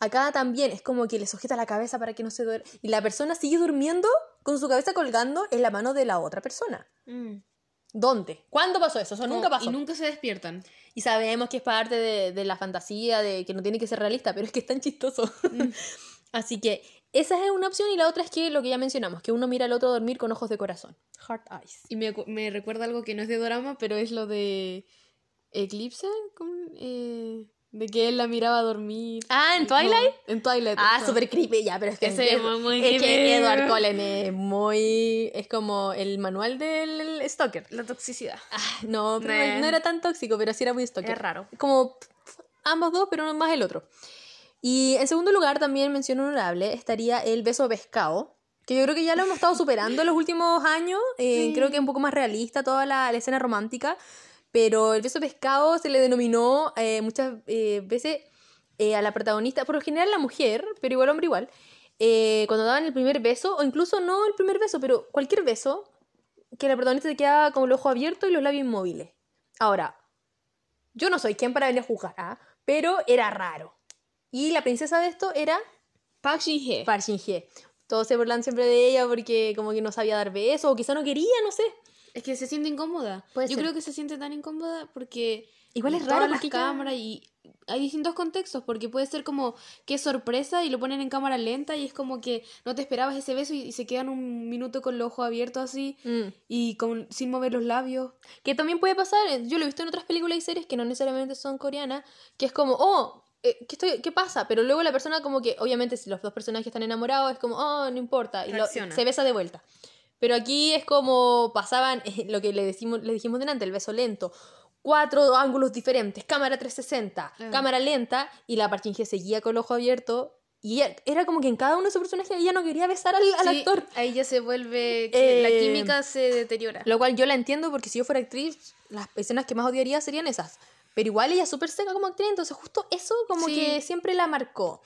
Acá también es como que le sujeta la cabeza para que no se duerma. Y la persona sigue durmiendo con su cabeza colgando en la mano de la otra persona. ¿Dónde? ¿Cuándo pasó eso? Eso nunca Oh, pasó. Y nunca se despiertan. Y sabemos que es parte de, de la fantasía, de que no tiene que ser realista, pero es que es tan chistoso. Así que esa es una opción y la otra es que lo que ya mencionamos, que uno mira al otro dormir con ojos de corazón. Heart eyes. Y me, me recuerda algo que no es de drama, pero es lo de Eclipse, ¿cómo? Eh, de que él la miraba a dormir. Ah, ¿en No, Twilight? en Twilight. Ah, súper creepy, ya, pero es que, Ese es, muy es que creepy. Edward Cullen es muy... es como el manual del stalker. La toxicidad. Ah, no, pero no, no era tan tóxico, pero sí era muy stalker. Es raro. Como ambos dos, pero no más el otro. Y en segundo lugar, también mención honorable, estaría el beso pescado, que yo creo que ya lo hemos estado superando en los últimos años. eh, Sí. Creo que es un poco más realista toda la, la escena romántica. Pero el beso pescado se le denominó eh, muchas eh, veces eh, a la protagonista, por lo general la mujer, pero igual hombre igual, cuando daban el primer beso, o incluso no el primer beso, pero cualquier beso, que la protagonista se quedaba con el ojo abierto y los labios inmóviles. Ahora, yo no soy quien para venir a juzgar, ¿ah? pero era raro. Y la princesa de esto era Park Shin-hye. Park Shin-hye. Todos se burlan siempre de ella porque como que no sabía dar besos o quizá no quería, no sé. Es que se siente incómoda. Puede Yo ser. creo que se siente tan incómoda porque Igual es raro las cámaras y hay distintos contextos porque puede ser como que es sorpresa y lo ponen en cámara lenta y es como que no te esperabas ese beso y, y se quedan un minuto con los ojos abiertos así Mm. y con, sin mover los labios. Que también puede pasar, eh, yo lo he visto en otras películas y series que no necesariamente son coreanas, que es como, oh, eh, ¿qué, estoy, ¿qué pasa? Pero luego la persona como que, obviamente si los dos personajes están enamorados, es como, oh, no importa, y lo- se besa de vuelta. Pero aquí es como pasaban lo que le, decimos, le dijimos delante, el beso lento. Cuatro ángulos diferentes, cámara 360, Ah. cámara lenta, y la parchinge seguía con el ojo abierto. Y ella- era como que en cada uno de sus personajes ella no quería besar al, al Sí, actor. Ahí ya se vuelve que la Eh, química se deteriora. Lo cual yo la entiendo porque si yo fuera actriz, las escenas que más odiaría serían esas. Pero igual ella es súper seca como actriz, entonces justo eso como Sí. que siempre la marcó.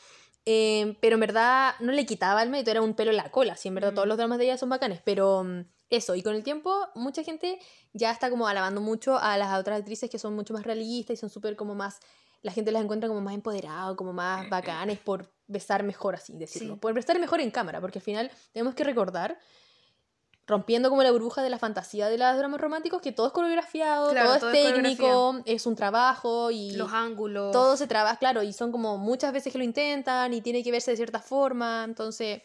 Eh, pero en verdad no le quitaba el mérito, era un pelo en la cola. Sí, en verdad Mm. todos los dramas de ella son bacanes, pero mm, eso. Y con el tiempo, mucha gente ya está como alabando mucho a las otras actrices que son mucho más realistas y son súper como más. La gente las encuentra como más empoderados, como más bacanes por besar mejor, así decirlo. Sí. Por besar mejor en cámara, porque al final tenemos que recordar rompiendo como la burbuja de la fantasía de los dramas románticos, que todo es coreografiado, Claro, todo, todo es técnico, es un trabajo y Los ángulos. todo se trabaja, claro, y son como muchas veces que lo intentan y tiene que verse de cierta forma, entonces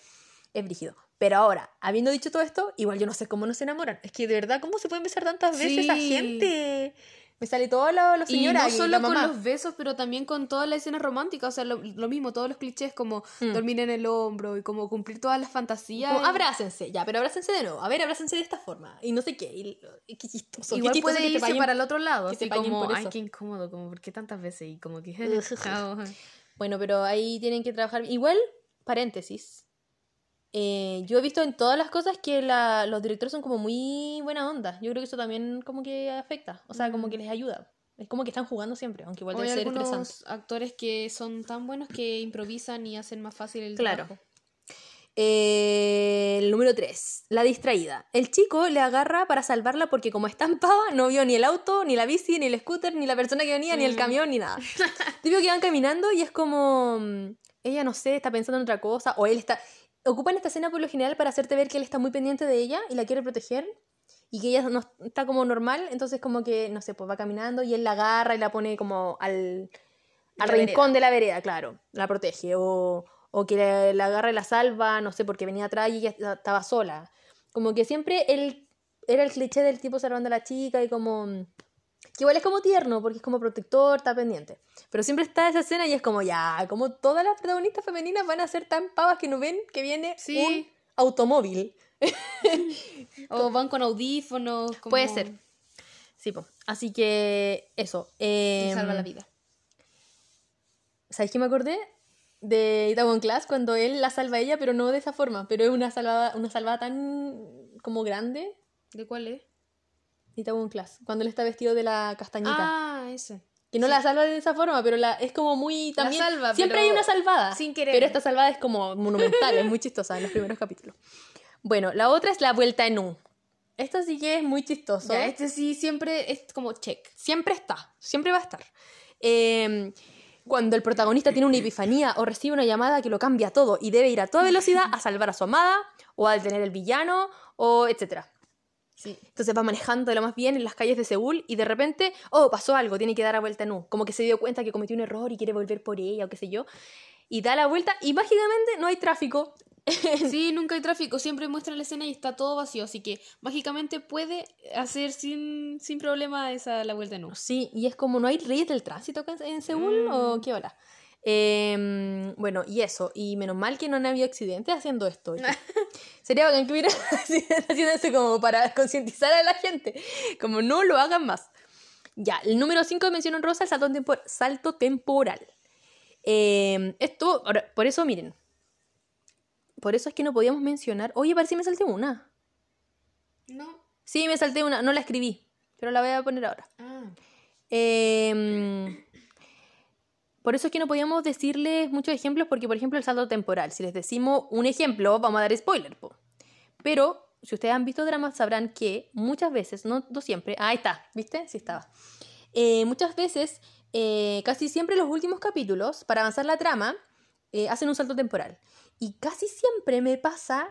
es brígido. Pero ahora, habiendo dicho todo esto, igual yo no sé cómo no se enamoran. Es que de verdad, ¿cómo se pueden besar tantas veces Sí. gente? Me sale todo lo, lo Y señora no y solo la con los besos, pero también con todas las escenas románticas. O sea, lo, lo mismo, todos los clichés como Mm. dormir en el hombro y como cumplir todas las fantasías. Como, abrácense, ya, pero abrácense de nuevo. A ver, abrácense de esta forma. Y no sé qué. Y, y qué chistoso. qué Igual puede irse paguen- para el otro lado. que Así como, ay, eso". qué incómodo, como, ¿por qué tantas veces? Y como que, chao. Bueno, pero ahí tienen que trabajar. Igual, paréntesis. Eh, yo he visto en todas las cosas que la- los directores son como muy buena onda. Yo creo que eso también como que afecta. O sea, como que les ayuda. Es como que están jugando siempre, aunque igual debe ser estresante. algunos actores que son tan buenos que improvisan y hacen más fácil el Claro. trabajo. Eh, el número 3, la distraída. El chico le agarra para salvarla porque como pava, no vio ni el auto, ni la bici, ni el scooter, ni la persona que venía, ni el Mm. camión, ni nada. Típico que van caminando y es como... mm, Ella, no sé, está pensando en otra cosa, o él está... Ocupan esta escena por lo general para hacerte ver que él está muy pendiente de ella y la quiere proteger y que ella no está como normal, entonces como que, no sé, pues va caminando y él la agarra y la pone como al, al La rincón de la vereda, claro, la protege, o, o que la, la agarra y la salva, no sé, porque venía atrás y ella esta- estaba sola. Como que siempre él era el cliché del tipo salvando a la chica y como... Que igual es como tierno, porque es como protector, está pendiente. Pero siempre está esa escena y es como, ya, como todas las protagonistas femeninas van a ser tan pavas que no ven que viene Sí. un automóvil. O van con audífonos. como- Puede ser. Sí, po. Así que eso. eh, salva la vida. ¿Sabes qué me acordé? De Itaewon Class cuando él la salva a ella, pero no de esa forma. Pero es una salvada, una salvada tan como grande. ¿De cuál es? Itaewon Class. Cuando él está vestido de la castañita. Ah, ese. que no la salva de esa forma, pero la, es como muy La también. salva, siempre pero hay una salvada. sin querer. Pero esta salvada es como monumental, es muy chistosa en los primeros capítulos. Bueno, la otra es la vuelta en U. Esto sí que es muy chistoso. Ya, este sí siempre es como check. Siempre está, siempre va a estar. Eh, cuando el protagonista tiene una epifanía o recibe una llamada que lo cambia todo y debe ir a toda velocidad a salvar a su amada o a detener el villano o etcétera. Sí. Entonces va manejando de lo más bien en las calles de Seúl y de repente, oh, pasó algo, tiene que dar la vuelta en U. Como que se dio cuenta que cometió un error y quiere volver por ella o qué sé yo. Y da la vuelta y mágicamente no hay tráfico. Sí, nunca hay tráfico, siempre muestra la escena y está todo vacío, así que mágicamente puede hacer sin, sin problema esa la vuelta en U. Sí, y es como no hay reyes del tránsito en Seúl o Mm. qué hora. Em, bueno, y eso, y menos mal que no han habido accidentes haciendo esto. Sería bacán que hubiera accidentes haciendo esto como para concientizar a la gente. Como no lo hagan más. Ya, el número 5 de mención honrosa, el salto, tempor- salto temporal. Em, esto, ahora, por eso miren. Por eso es que no podíamos mencionar. Oye, parece que me salté una. No. Sí, me salté una, no la escribí, pero la voy a poner ahora. Ah. Em, por eso es que no podíamos decirles muchos ejemplos, porque por ejemplo el salto temporal, si les decimos un ejemplo, vamos a dar spoiler. po. Pero si ustedes han visto dramas sabrán que muchas veces, no, siempre, ahí está, ¿viste? Sí estaba. Eh, muchas veces, eh, casi siempre los últimos capítulos, para avanzar la trama, eh, hacen un salto temporal. Y casi siempre me pasa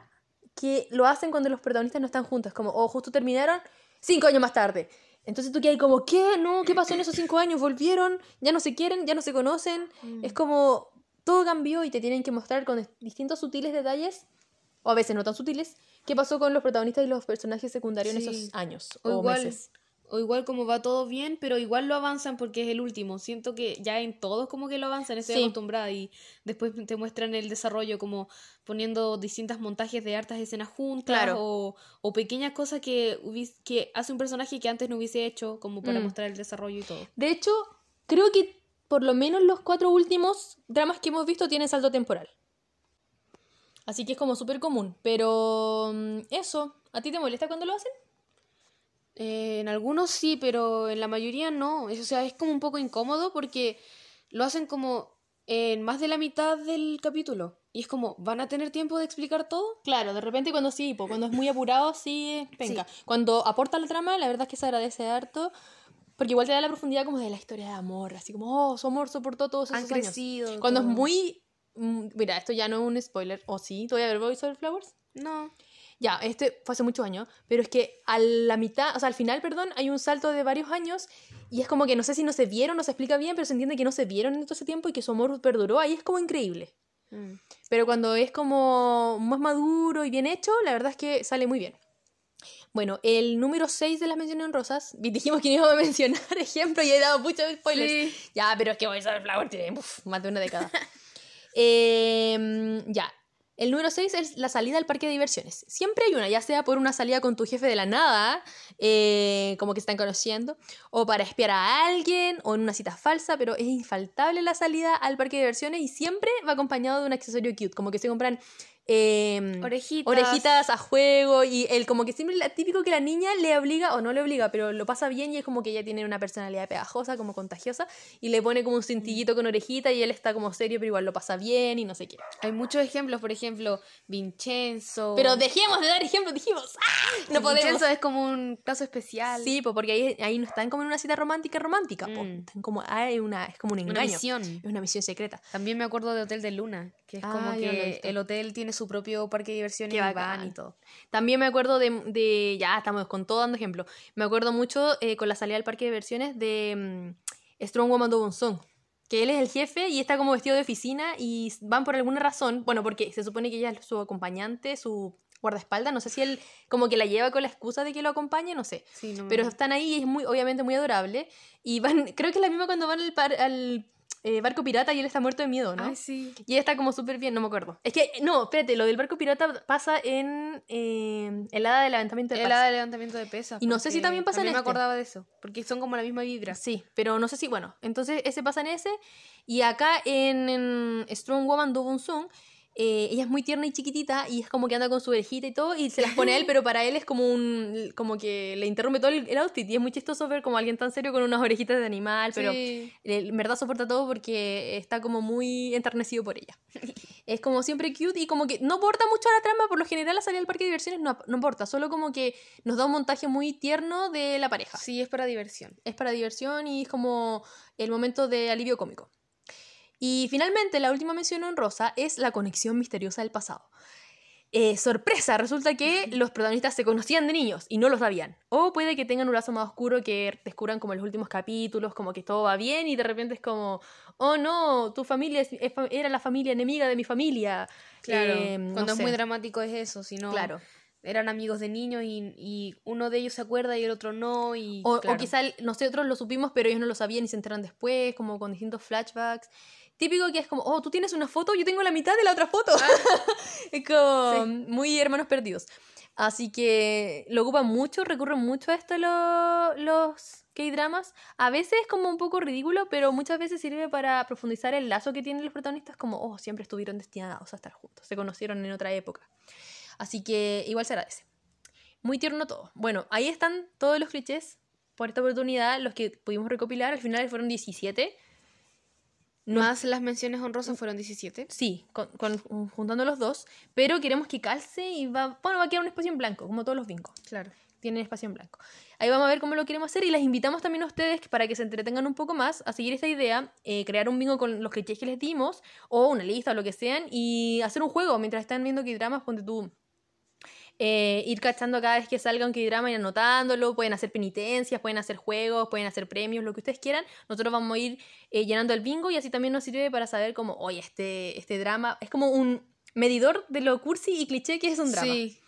que lo hacen cuando los protagonistas no están juntos, como, oh, justo terminaron cinco años más tarde. Entonces tú quedas ahí como, ¿qué? No, ¿qué pasó en esos cinco años? ¿Volvieron? ¿Ya no se quieren? ¿Ya no se conocen? Mm. Es como, todo cambió y te tienen que mostrar con distintos sutiles detalles, o a veces no tan sutiles, qué pasó con los protagonistas y los personajes secundarios en esos años O, o, igual, meses. O igual como va todo bien, pero igual lo avanzan porque es el último. Siento que ya en todos como que lo avanzan, estoy Sí. acostumbrada y después te muestran el desarrollo como poniendo distintas montajes de hartas escenas juntas Claro. o, o pequeñas cosas que, que hace un personaje que antes no hubiese hecho como para Mm. mostrar el desarrollo y todo. De hecho, creo que por lo menos los cuatro últimos dramas que hemos visto tienen salto temporal. Así que es como súper común. Pero mm, eso, ¿a ti te molesta cuando lo hacen? Eh, en algunos sí, pero en la mayoría no. Es- O sea, es como un poco incómodo porque lo hacen como en más de la mitad del capítulo. Y es como, ¿van a tener tiempo de explicar todo? Claro, de repente cuando sí, po, cuando es muy apurado, sí, venga. Cuando aporta la trama, la verdad es que se agradece harto. Porque igual te da la profundidad como de la historia de amor. Así como, oh, su amor soportó todos esos Han años. crecido. Cuando es muy... mm, Mira, esto ya no es un spoiler. ¿O sí? ¿Todavía ver Boys Over Flowers? No. Ya, este fue hace muchos años, pero es que a la mitad, o sea, al final, perdón, hay un salto de varios años y es como que no sé si no se vieron, no se explica bien, pero se entiende que no se vieron en todo ese tiempo y que su amor perduró, ahí es como increíble. Mm. Pero cuando es como más maduro y bien hecho, la verdad es que sale muy bien. Bueno, el número 6 de las menciones honrosas, dijimos que no íbamos a mencionar ejemplos y he dado muchos spoilers. Sí. Ya, pero es que Boys Over Flower tiene uf, más de una década. Em, ya, el número 6 es la salida al parque de diversiones. Siempre hay una, ya sea por una salida con tu jefe de la nada, eh, como que están conociendo, o para espiar a alguien, o en una cita falsa, pero es infaltable la salida al parque de diversiones y siempre va acompañado de un accesorio cute, como que se compran em, Orejitas. orejitas a juego y el como que siempre típico que la niña le obliga o no le obliga, pero lo pasa bien y es como que ella tiene una personalidad pegajosa, como contagiosa y le pone como un cintillito con orejita y él está como serio, pero igual lo pasa bien y no sé qué. Hay muchos ejemplos, por ejemplo, Vincenzo. Pero dejemos de dar ejemplos, dijimos, ¡ah! No podemos. Vincenzo es como un caso especial. Sí, pues porque ahí, ahí no están como en una cita romántica romántica, po. Mm. están como hay una es como un Una engaño. misión. Es una misión secreta. También me acuerdo de Hotel de Luna, que es Ah, como he que el hotel tiene su propio parque de diversiones y van y todo. También me acuerdo de, de- ya estamos con todo dando ejemplo. Me acuerdo mucho eh, con la salida al parque de diversiones de mm, Strong Woman. Que él es el jefe y está como vestido de oficina y van por alguna razón, bueno, porque se supone que ella es su acompañante, su guardaespaldas, no sé si él como que la lleva con la excusa de que lo acompañe, no sé. Sí, no Pero están ahí y es muy, obviamente muy adorable. Y van, creo que es la misma cuando van al, par- al eh, barco pirata y él está muerto de miedo, ¿no? Ay, sí. Y ella está como súper bien, no me acuerdo. Es que, no, espérate, lo del barco pirata pasa en eh, el hada del levantamiento de El pesas. hada de levantamiento de pesas. Y no sé si también pasa en también me este. acordaba de eso. Porque son como la misma vibra. Sí, pero no sé si, bueno, entonces ese pasa en ese. Y acá en, en Strong Woman Do Bong Soon, eh, ella es muy tierna y chiquitita y es como que anda con su orejita y todo y se las pone a él, pero para él es como un, como que le interrumpe todo el, el outfit y es muy chistoso ver como alguien tan serio con unas orejitas de animal, pero Sí. eh, en verdad soporta todo porque está como muy enternecido por ella. Es como siempre cute y como que no aporta mucho a la trama, por lo general la salida al parque de diversiones no, no solo como que nos da un montaje muy tierno de la pareja Sí, es para diversión. es para diversión y es como el momento de alivio cómico. Y finalmente, la última mención honrosa es la conexión misteriosa del pasado. Eh, sorpresa, resulta que los protagonistas se conocían de niños y no lo sabían. O puede que tengan un lazo más oscuro que descubran como en los últimos capítulos, como que todo va bien y de repente es como, oh no, tu familia es- es fa- era la familia enemiga de mi familia. Claro, Eh, no cuando es muy dramático es eso, si no Claro. eran amigos de niños y, y uno de ellos se acuerda y el otro no y O, o claro. quizá el- nosotros lo supimos, pero ellos no lo sabían y se enteran después, como con distintos flashbacks. Típico que es como, oh, tú tienes una foto, yo tengo la mitad de la otra foto. es como muy hermanos perdidos. Así que lo ocupan mucho, recurren mucho a esto lo- los K-dramas. A veces es como un poco ridículo, pero muchas veces sirve para profundizar el lazo que tienen los protagonistas, como, oh, siempre estuvieron destinados a estar juntos, se conocieron en otra época. Así que igual se agradece. Muy tierno todo. Bueno, ahí están todos los clichés por esta oportunidad, los que pudimos recopilar. Al final fueron 17. No- Más las menciones honrosas fueron 17. Sí, con- con- juntando los dos. Pero queremos que calce y va. Bueno, va a quedar un espacio en blanco, como todos los bingos. Claro. Tienen espacio en blanco. Ahí vamos a ver cómo lo queremos hacer y les invitamos también a ustedes para que se entretengan un poco más a seguir esta idea, eh, crear un bingo con los clichés que les dimos o una lista o lo que sean y hacer un juego mientras están viendo que dramas, ponte tú. Eh, ir cachando cada vez que salga un drama y anotándolo, pueden hacer penitencias, pueden hacer juegos, pueden hacer premios, lo que ustedes quieran. Nosotros vamos a ir eh, llenando el bingo y así también nos sirve para saber como, oye, este, este drama es como un medidor de lo cursi y cliché que es un drama Sí,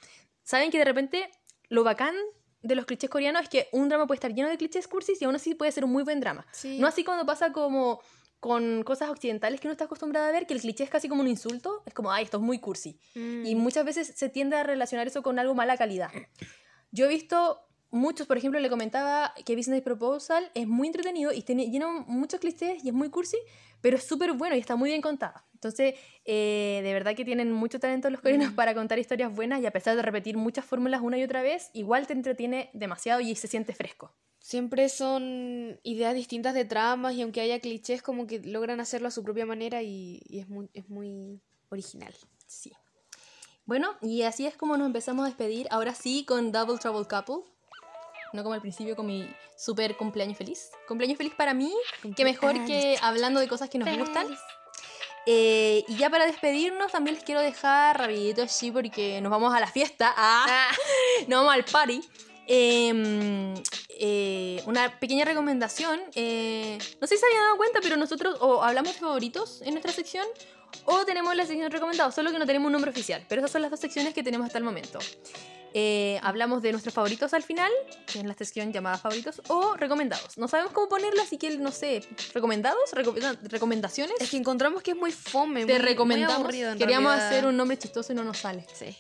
saben que de repente lo bacán de los clichés coreanos es que un drama puede estar lleno de clichés cursis y aún así puede ser un muy buen drama. sí. No así cuando pasa como con cosas occidentales que uno está acostumbrado a ver, que el cliché es casi como un insulto, es como, ay, esto es muy cursi. Mm. Y muchas veces se tiende a relacionar eso con algo mala calidad. Yo he visto muchos, por ejemplo, le comentaba que Business Proposal es muy entretenido y tiene, llena muchos clichés y es muy cursi, pero es súper bueno y está muy bien contado. Entonces, eh, de verdad que tienen mucho talento los coreanos para contar historias buenas y a pesar de repetir muchas fórmulas una y otra vez, igual te entretiene demasiado y se siente fresco. Siempre son ideas distintas de tramas y aunque haya clichés, como que logran hacerlo a su propia manera y, y es, muy, es muy original. Sí. Bueno, y así es como nos empezamos a despedir. Ahora sí, con Double Trouble Couple. No como al principio con mi super cumpleaños feliz. Cumpleaños feliz para mí, que mejor que hablando de cosas que nos gustan. Eh, y ya para despedirnos también les quiero dejar rapidito así porque nos vamos a la fiesta. Ah, nos vamos al party. Eh, eh, una pequeña recomendación. eh, no sé si se habían dado cuenta, pero nosotros o hablamos favoritos en nuestra sección o tenemos la sección de recomendados, solo que no tenemos un nombre oficial. Pero esas son las dos secciones que tenemos hasta el momento. Eh, hablamos de nuestros favoritos al final, que es la sección llamada favoritos, o recomendados. No sabemos cómo ponerlo, así que no sé, recomendados, Recom- recomendaciones. Es que encontramos que es muy fome. Te muy- muy recomendamos. aburrido en Queríamos realidad. hacer un nombre chistoso y no nos sale. Sí.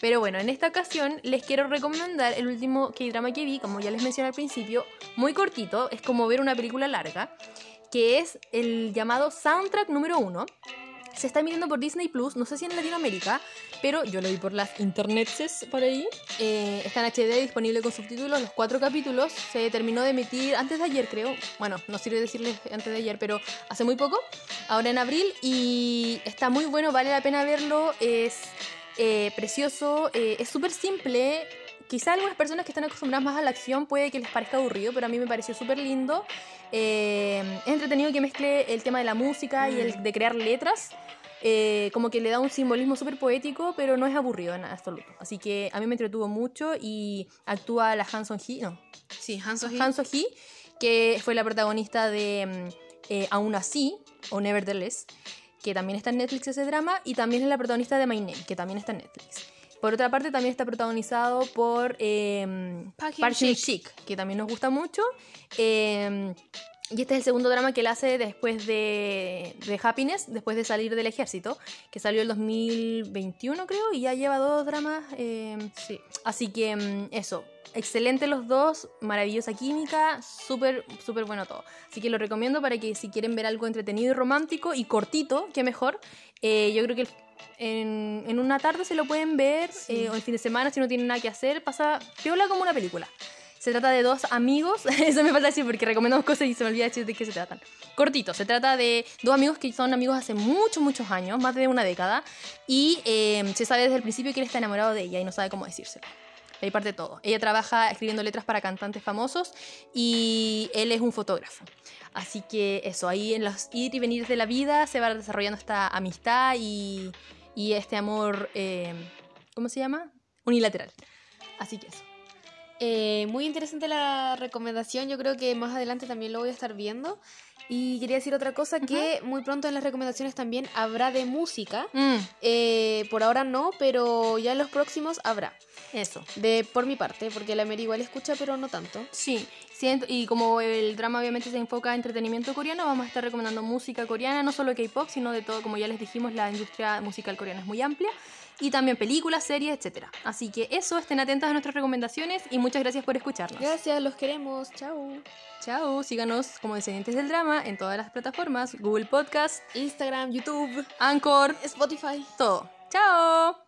Pero bueno, en esta ocasión les quiero recomendar el último K-drama que vi, como ya les mencioné al principio, muy cortito, es como ver una película larga, que es el llamado Soundtrack número 1. Se está emitiendo por Disney Plus, no sé si en Latinoamérica, pero yo lo vi por las internets por ahí. Eh, está en HD disponible con subtítulos, los cuatro capítulos. Se terminó de emitir antes de ayer, creo. Bueno, no sirve decirles antes de ayer, pero hace muy poco, ahora en abril. Y está muy bueno, vale la pena verlo. Es eh, precioso, eh, es súper simple. Quizá algunas personas que están acostumbradas más a la acción puede que les parezca aburrido, pero a mí me pareció súper lindo. Eh, es entretenido que mezcle el tema de la música y el de crear letras. Eh, como que le da un simbolismo súper poético, pero no es aburrido en absoluto. Así que a mí me entretuvo mucho y actúa la Hanson Hee, no, Sí, Hanso Hee. Han So Hee, que fue la protagonista de mm, eh, Aún así, o Nevertheless, que también está en Netflix ese drama, y también es la protagonista de My Name, que también está en Netflix. Por otra parte, también está protagonizado por eh, Park. Hyun-sik, que también nos gusta mucho. Eh, y este es el segundo drama que él hace después de, de Happiness, después de salir del ejército, que salió el 2021 creo, y ya lleva dos dramas. eh, Sí. Así que eso, excelente los dos, maravillosa química, súper, súper bueno todo. Así que lo recomiendo para que si quieren ver algo entretenido y romántico y cortito, que mejor, eh, yo creo que en, en una tarde se lo pueden ver, Sí. eh, o el fin de semana si no tienen nada que hacer, pasa piola como una película. Se trata de dos amigos, eso me falta decir porque recomendamos cosas y se me olvida decir de qué se tratan. Cortito, se trata de dos amigos que son amigos hace muchos, muchos años, más de una década, y eh, se sabe desde el principio que él está enamorado de ella y no sabe cómo decírselo. Ahí parte todo. Ella trabaja escribiendo letras para cantantes famosos y él es un fotógrafo. Así que eso, ahí en los ir y venir de la vida se va desarrollando esta amistad y, y este amor, eh, ¿cómo se llama? Unilateral. Así que eso. Eh, muy interesante la recomendación, yo creo que más adelante también lo voy a estar viendo. Y quería decir otra cosa, que muy pronto en las recomendaciones también habrá de música. Mm, Eh, por ahora no, pero ya en los próximos habrá. eso. De por mi parte, porque la Mary igual escucha, pero no tanto. Sí, y como el drama obviamente se enfoca en entretenimiento coreano, vamos a estar recomendando música coreana, no solo K-pop, sino de todo, como ya les dijimos, la industria musical coreana es muy amplia, y también películas, series, etc. Así que eso, estén atentas a nuestras recomendaciones y muchas gracias por escucharnos. Gracias, los queremos. Chao. Chao, síganos como Descendientes del Drama en todas las plataformas, Google Podcast, Instagram, YouTube, Anchor, Spotify. todo. Chao.